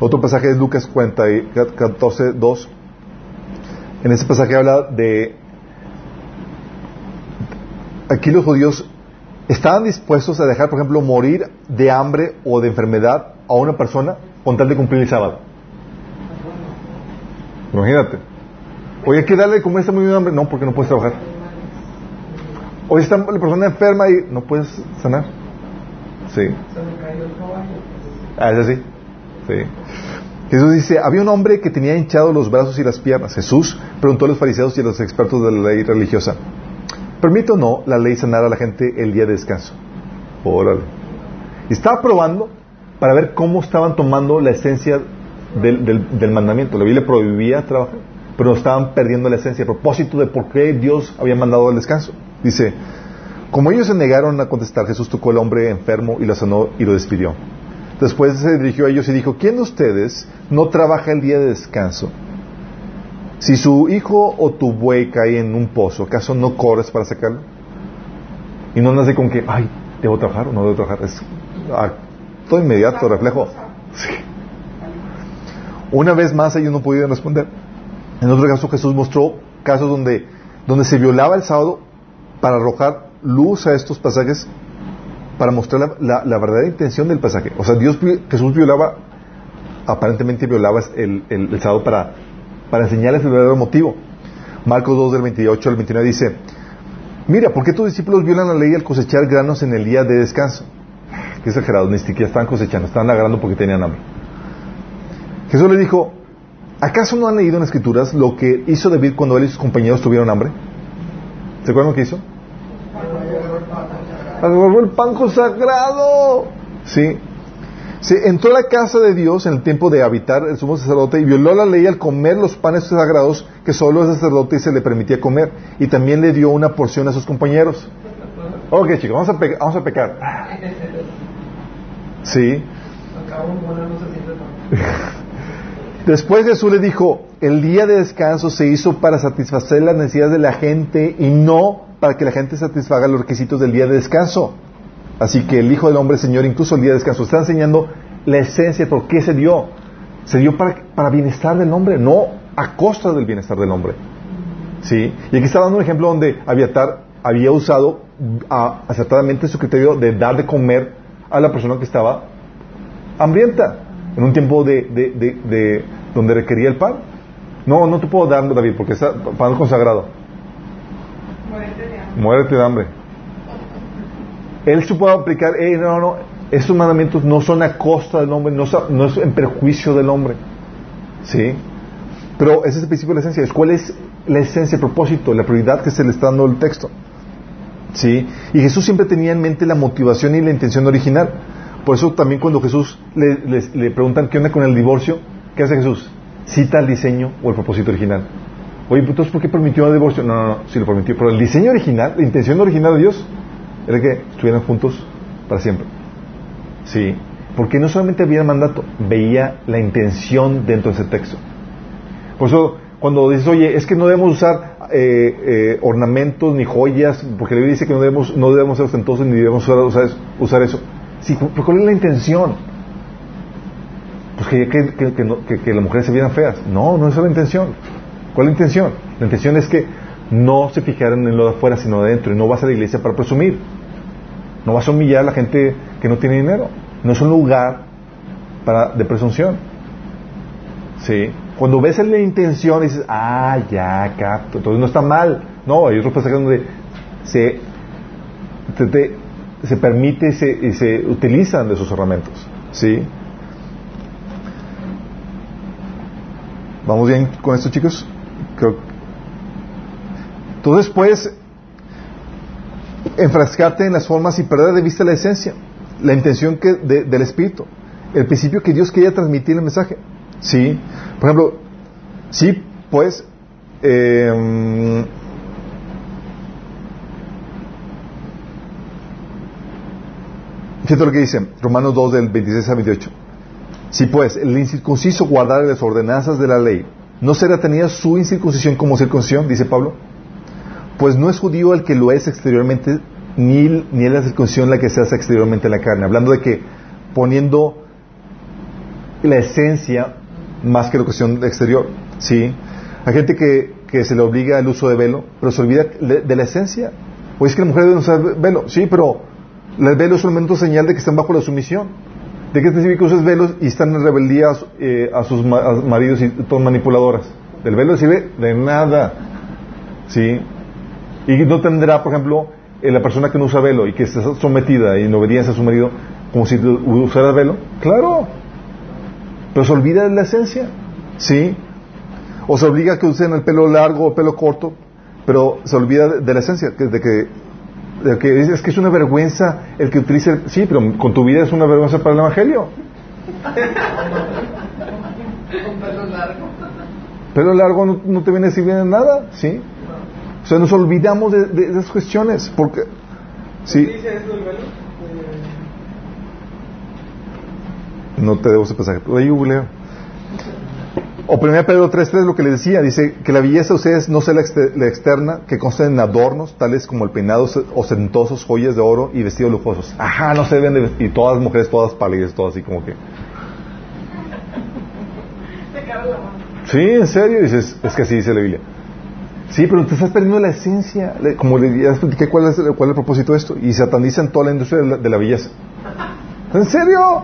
Otro pasaje es Lucas 40, 14, 2. En ese pasaje habla de... Aquí los judíos estaban dispuestos a dejar, por ejemplo, morir de hambre o de enfermedad a una persona con tal de cumplir el sábado. Imagínate. Oye, hay que darle como está muy hambre. No, porque no puedes trabajar. Oye, está la persona enferma y no puedes sanar. Sí. Ah, es así. Sí. Jesús dice, había un hombre que tenía hinchado los brazos y las piernas. Jesús preguntó a los fariseos y a los expertos de la ley religiosa, ¿permite o no la ley sanar a la gente el día de descanso? Órale. Estaba probando para ver cómo estaban tomando la esencia del, del, del mandamiento. La Biblia prohibía trabajar, pero estaban perdiendo la esencia, a propósito de por qué Dios había mandado el descanso. Dice, como ellos se negaron a contestar, Jesús tocó al hombre enfermo y lo sanó y lo despidió. Después se dirigió a ellos y dijo, ¿quién de ustedes no trabaja el día de descanso? Si su hijo o tu buey cae en un pozo, ¿acaso no corres para sacarlo? Y no nace con que, ay, ¿debo trabajar o no debo trabajar? Es todo inmediato, reflejo. Sí. Una vez más ellos no pudieron responder. En otro caso Jesús mostró casos donde, donde se violaba el sábado para arrojar luz a estos pasajes, para mostrar la, la, verdadera intención del pasaje. O sea, Dios, Jesús violaba, aparentemente violaba el, el, sábado para, para enseñarles el verdadero motivo. Marcos 2 del 28 al 29 dice, mira, ¿por qué tus discípulos violan la ley al cosechar granos en el día de descanso? Qué exagerado, ni siquiera estaban cosechando, estaban agarrando porque tenían hambre. Jesús le dijo, ¿acaso no han leído en las escrituras lo que hizo David cuando él y sus compañeros tuvieron hambre? ¿Se acuerdan lo que hizo? Agarró el pan consagrado. Sí. Se entró a la casa de Dios en el tiempo de habitar el sumo sacerdote y violó la ley al comer los panes sagrados que solo el sacerdote se le permitía comer. Y también le dio una porción a sus compañeros. Ok, chicos, vamos a, vamos a pecar. Sí. Después Jesús le dijo, el día de descanso se hizo para satisfacer las necesidades de la gente y no para que la gente satisfaga los requisitos del día de descanso. Así que el Hijo del Hombre, Señor, incluso el día de descanso, está enseñando la esencia por qué se dio. Se dio para, para bienestar del hombre, no a costa del bienestar del hombre. ¿Sí? Y aquí está dando un ejemplo donde Aviatar había usado acertadamente su criterio de dar de comer a la persona que estaba hambrienta en un tiempo de, de, donde requería el pan. No, no te puedo dar, David, porque está pan consagrado. Muérete de hambre. Él supo aplicar, no, no, estos mandamientos no son a costa del hombre, no, no es en perjuicio del hombre. ¿Sí? Pero ese es el principio de la esencia. ¿Cuál es la esencia, el propósito, la prioridad que se le está dando el texto? ¿Sí? Y Jesús siempre tenía en mente la motivación y la intención original. Por eso también cuando Jesús le, preguntan qué onda con el divorcio, ¿qué hace Jesús? Cita el diseño o el propósito original. Oye, entonces ¿por qué permitió el divorcio? No, no, no, sí lo permitió. Pero el diseño original, la intención original de Dios, era que estuvieran juntos para siempre. Sí. Porque no solamente el mandato, veía la intención dentro de ese texto. Por eso, cuando dices, oye, es que no debemos usar eh, eh, ornamentos ni joyas, porque le dice que no debemos, no debemos ser ostentosos ni debemos usar eso. Sí, pero ¿cuál es la intención? Pues que, que, que, las mujeres se vieran feas. No, no es la intención. ¿Cuál es la intención? La intención es que no se fijaran en lo de afuera, sino de adentro. Y no vas a la iglesia para presumir. No vas a humillar a la gente que no tiene dinero. No es un lugar para, de presunción. ¿Sí? Cuando ves la intención dices, ah, ya, capto. Entonces no está mal. No, hay otros pasajes donde se, te, se permite y se, utilizan de esos herramientas. ¿Sí? ¿Vamos bien con esto, chicos? Entonces puedes enfrascarte en las formas y perder de vista la esencia, la intención que del Espíritu, el principio que Dios quería transmitir el mensaje. ¿Sí? Por ejemplo, sí, pues, eh, Fíjate lo que dice Romanos 2 del 26 al 28. Si pues el incircunciso guardara las ordenanzas de la ley, ¿no será tenida su incircuncisión como circuncisión? Dice Pablo. Pues no es judío el que lo es exteriormente, ni, ni es la circuncisión la que se hace exteriormente en la carne. Hablando de que poniendo la esencia más que la cuestión exterior. ¿sí? Hay gente que, que se le obliga al uso de velo, pero se olvida de, la esencia. O es que la mujer debe usar velo. Sí, pero el velo es un señal de que están bajo la sumisión. ¿De qué específico usas velos y están en rebeldía eh, a sus maridos y todas manipuladoras? Del velo sirve de nada. ¿Sí? Y no tendrá, por ejemplo, eh, la persona que no usa velo y que está sometida y en obediencia a su marido como si usara velo. Claro. Pero se olvida de la esencia. ¿Sí? O se obliga a que usen el pelo largo o pelo corto, pero se olvida de la esencia, de que que es, que es una vergüenza el que utilice, sí, pero con tu vida es una vergüenza para el Evangelio. pelo largo. Pelo largo no, te viene a decir bien nada, ¿sí? O sea, nos olvidamos de, esas cuestiones, porque... ¿Sí? No te debo ese pasaje. Ahí googleo. O 1 Pedro 3.3 lo que le decía, dice que la belleza de ustedes no sea la, externa, que conste en adornos, tales como el peinado ostentosos, joyas de oro y vestidos lujosos. Ajá, no se deben de... Y todas mujeres, todas pálidas, todas así como que... Sí, en serio, dices, es que así dice la Biblia. Sí, pero te estás perdiendo la esencia. Como le cuál es, cuál es el propósito de esto. Y satanizan toda la industria de la, de la belleza. ¿En serio?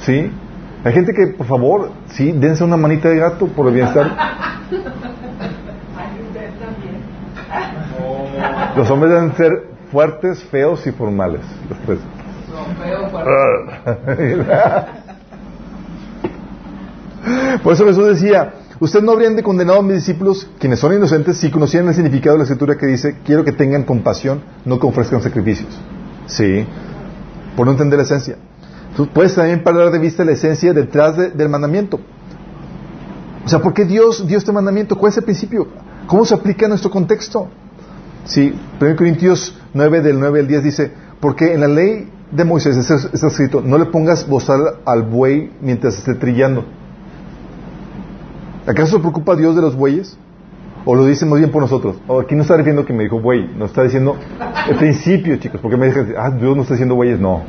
Sí. Hay gente que, por favor, sí, dense una manita de gato por el bienestar. Los hombres deben ser fuertes, feos y formales. Los tres. Por eso Jesús decía, usted no habrían de condenado a mis discípulos, quienes son inocentes, si conocieran el significado de la escritura que dice, quiero que tengan compasión, no que ofrezcan sacrificios. Sí, por no entender la esencia. Tú puedes también perder de vista la esencia detrás de- del mandamiento. O sea, ¿por qué Dios dio este mandamiento? ¿Cuál es el principio? ¿Cómo se aplica a nuestro contexto? Sí, 1 Corintios 9, del 9 al 10 dice, porque en la ley de Moisés está, escrito, no le pongas bozal al buey mientras esté trillando. ¿Acaso se preocupa Dios de los bueyes? ¿O lo dice más bien por nosotros? O aquí no está diciendo que me dijo buey, no está diciendo el principio, chicos, porque me dicen, ah, Dios no está diciendo bueyes, no.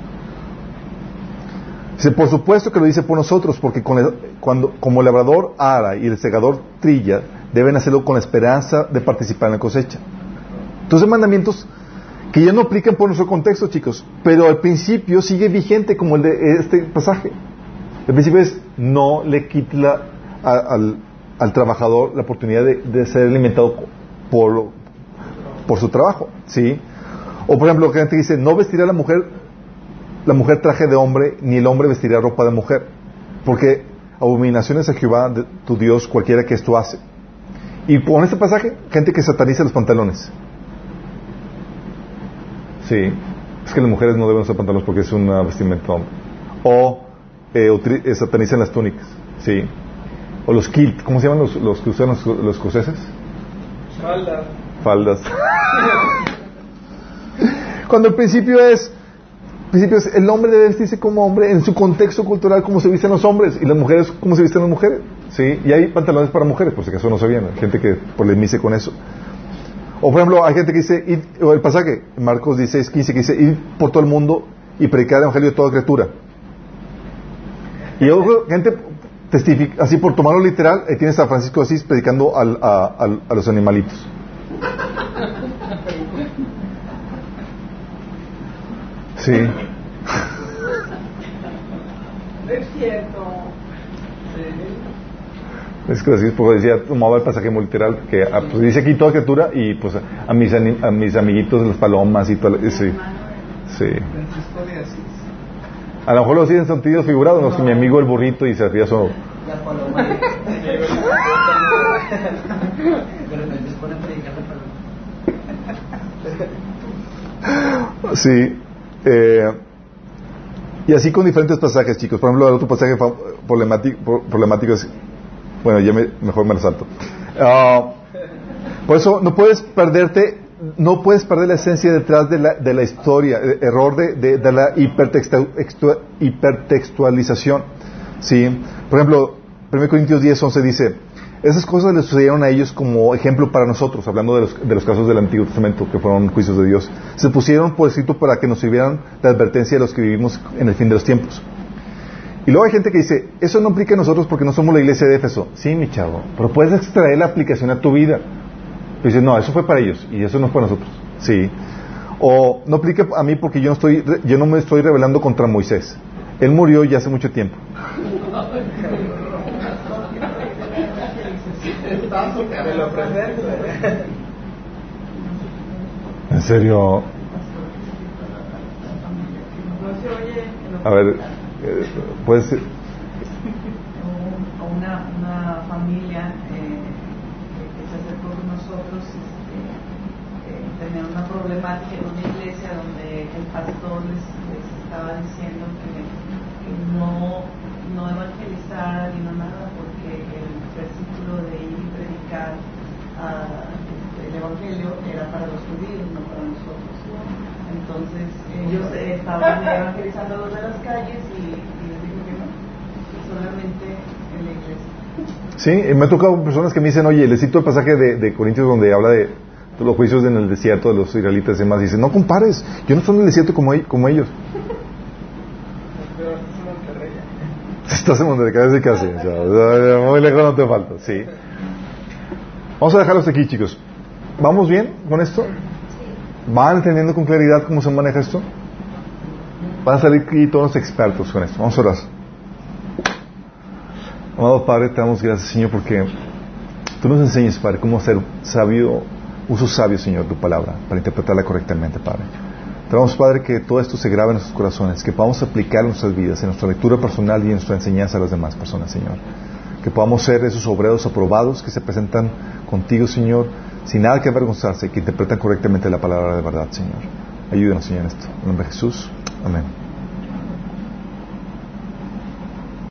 Por supuesto que lo dice por nosotros, porque con el- cuando, como el labrador ara y el segador trilla, deben hacerlo con la esperanza de participar en la cosecha. Entonces, mandamientos que ya no aplican por nuestro contexto, chicos, pero al principio sigue vigente como el de este pasaje. El principio es no le quite la- a- al, al trabajador la oportunidad de, ser alimentado por, por su trabajo, ¿sí? O por ejemplo, que dice, no vestirá la mujer la mujer traje de hombre, ni el hombre vestirá ropa de mujer, porque abominaciones a Jehová de- tu Dios cualquiera que esto hace. Y con este pasaje, gente que sataniza los pantalones. Sí, es que las mujeres no deben usar pantalones porque es una vestimenta hombre. O eh, eh, satanizan las túnicas, sí. O los kilt, ¿cómo se llaman los, los que usan los, los escoceses? Falda. Faldas. Cuando el principio es, el principio es, el hombre debe vestirse como hombre en su contexto cultural como se visten los hombres y las mujeres como se visten las mujeres, sí. Y hay pantalones para mujeres, por si acaso no sabían, hay gente que polemice con eso. O por ejemplo, hay gente que dice, id- o el pasaje, Marcos 16, 15, que dice, ir por todo el mundo y predicar el evangelio de toda criatura. Y ojo, gente testifica, así por tomarlo literal, ahí tienes a Francisco Asís predicando al- a, al- a los animalitos. Sí. No es cierto. Es que así porque decía, tomaba el pasaje muy literal, que ah, pues, dice aquí toda criatura y pues a mis, ani- a mis amiguitos las palomas y todo. Sí, sí. Asís. A lo mejor lo hacía en sentido figurado, no es que mi amigo el burrito y se hacía predicar la paloma. Sí. Eh, y así con diferentes pasajes, chicos. Por ejemplo, el otro pasaje problemático, pro- problemático es... Bueno, ya me- mejor me lo salto. Ah, por eso no puedes perderte, no puedes perder la esencia detrás de la, de la historia, el error de, la hipertextu- extu- hipertextualización. ¿sí? Por ejemplo, 1 Corintios 10, 11 dice, esas cosas le sucedieron a ellos como ejemplo para nosotros, hablando de los, de los casos del Antiguo Testamento, que fueron juicios de Dios. Se pusieron por escrito para que nos sirvieran de advertencia de los que vivimos en el fin de los tiempos. Y luego hay gente que dice, eso no aplica a nosotros porque no somos la iglesia de Éfeso. Sí, mi chavo, pero puedes extraer la aplicación a tu vida. Y dices, no, eso fue para ellos y eso no es para nosotros. Sí. O no aplica a mí porque yo no, estoy, yo no me estoy rebelando contra Moisés. Él murió ya hace mucho tiempo. Me lo presento. En serio. A ver, eh, puedes... o una, una familia eh, que se acercó con nosotros este, eh, tenía una problemática en una iglesia donde el pastor les, les estaba diciendo que, que no, no evangelizaran y no nada porque versículo de ir y predicar este, el evangelio era para los judíos, no para nosotros. Entonces ellos eh, estaban evangelizando a los de las calles y, y les digo que no, solamente en la iglesia. Sí, y me ha tocado personas que me dicen, oye, les cito el pasaje de, de Corintios donde habla de los juicios en el desierto de los israelitas y demás. Dicen, no compares, yo no estoy en el desierto como, e- como ellos. Pero estás en Monterrey. Estás en Monterrey, casi casi. Muy lejos no te falta, sí. Vamos a dejarlos aquí, chicos. ¿Vamos bien con esto? ¿Van entendiendo con claridad cómo se maneja esto? Van a salir aquí todos los expertos con esto. Vamos a orar. Amado Padre, te damos gracias, Señor, porque tú nos enseñas, Padre, cómo hacer sabio, uso sabio, Señor, tu palabra, para interpretarla correctamente, Padre. Te damos, Padre, que todo esto se grabe en nuestros corazones, que podamos aplicar en nuestras vidas, en nuestra lectura personal y en nuestra enseñanza a las demás personas, Señor. Que podamos ser esos obreros aprobados que se presentan contigo, Señor, sin nada que avergonzarse, que interpretan correctamente la palabra de verdad, Señor. Ayúdanos, Señor, en esto. En nombre de Jesús. Amén.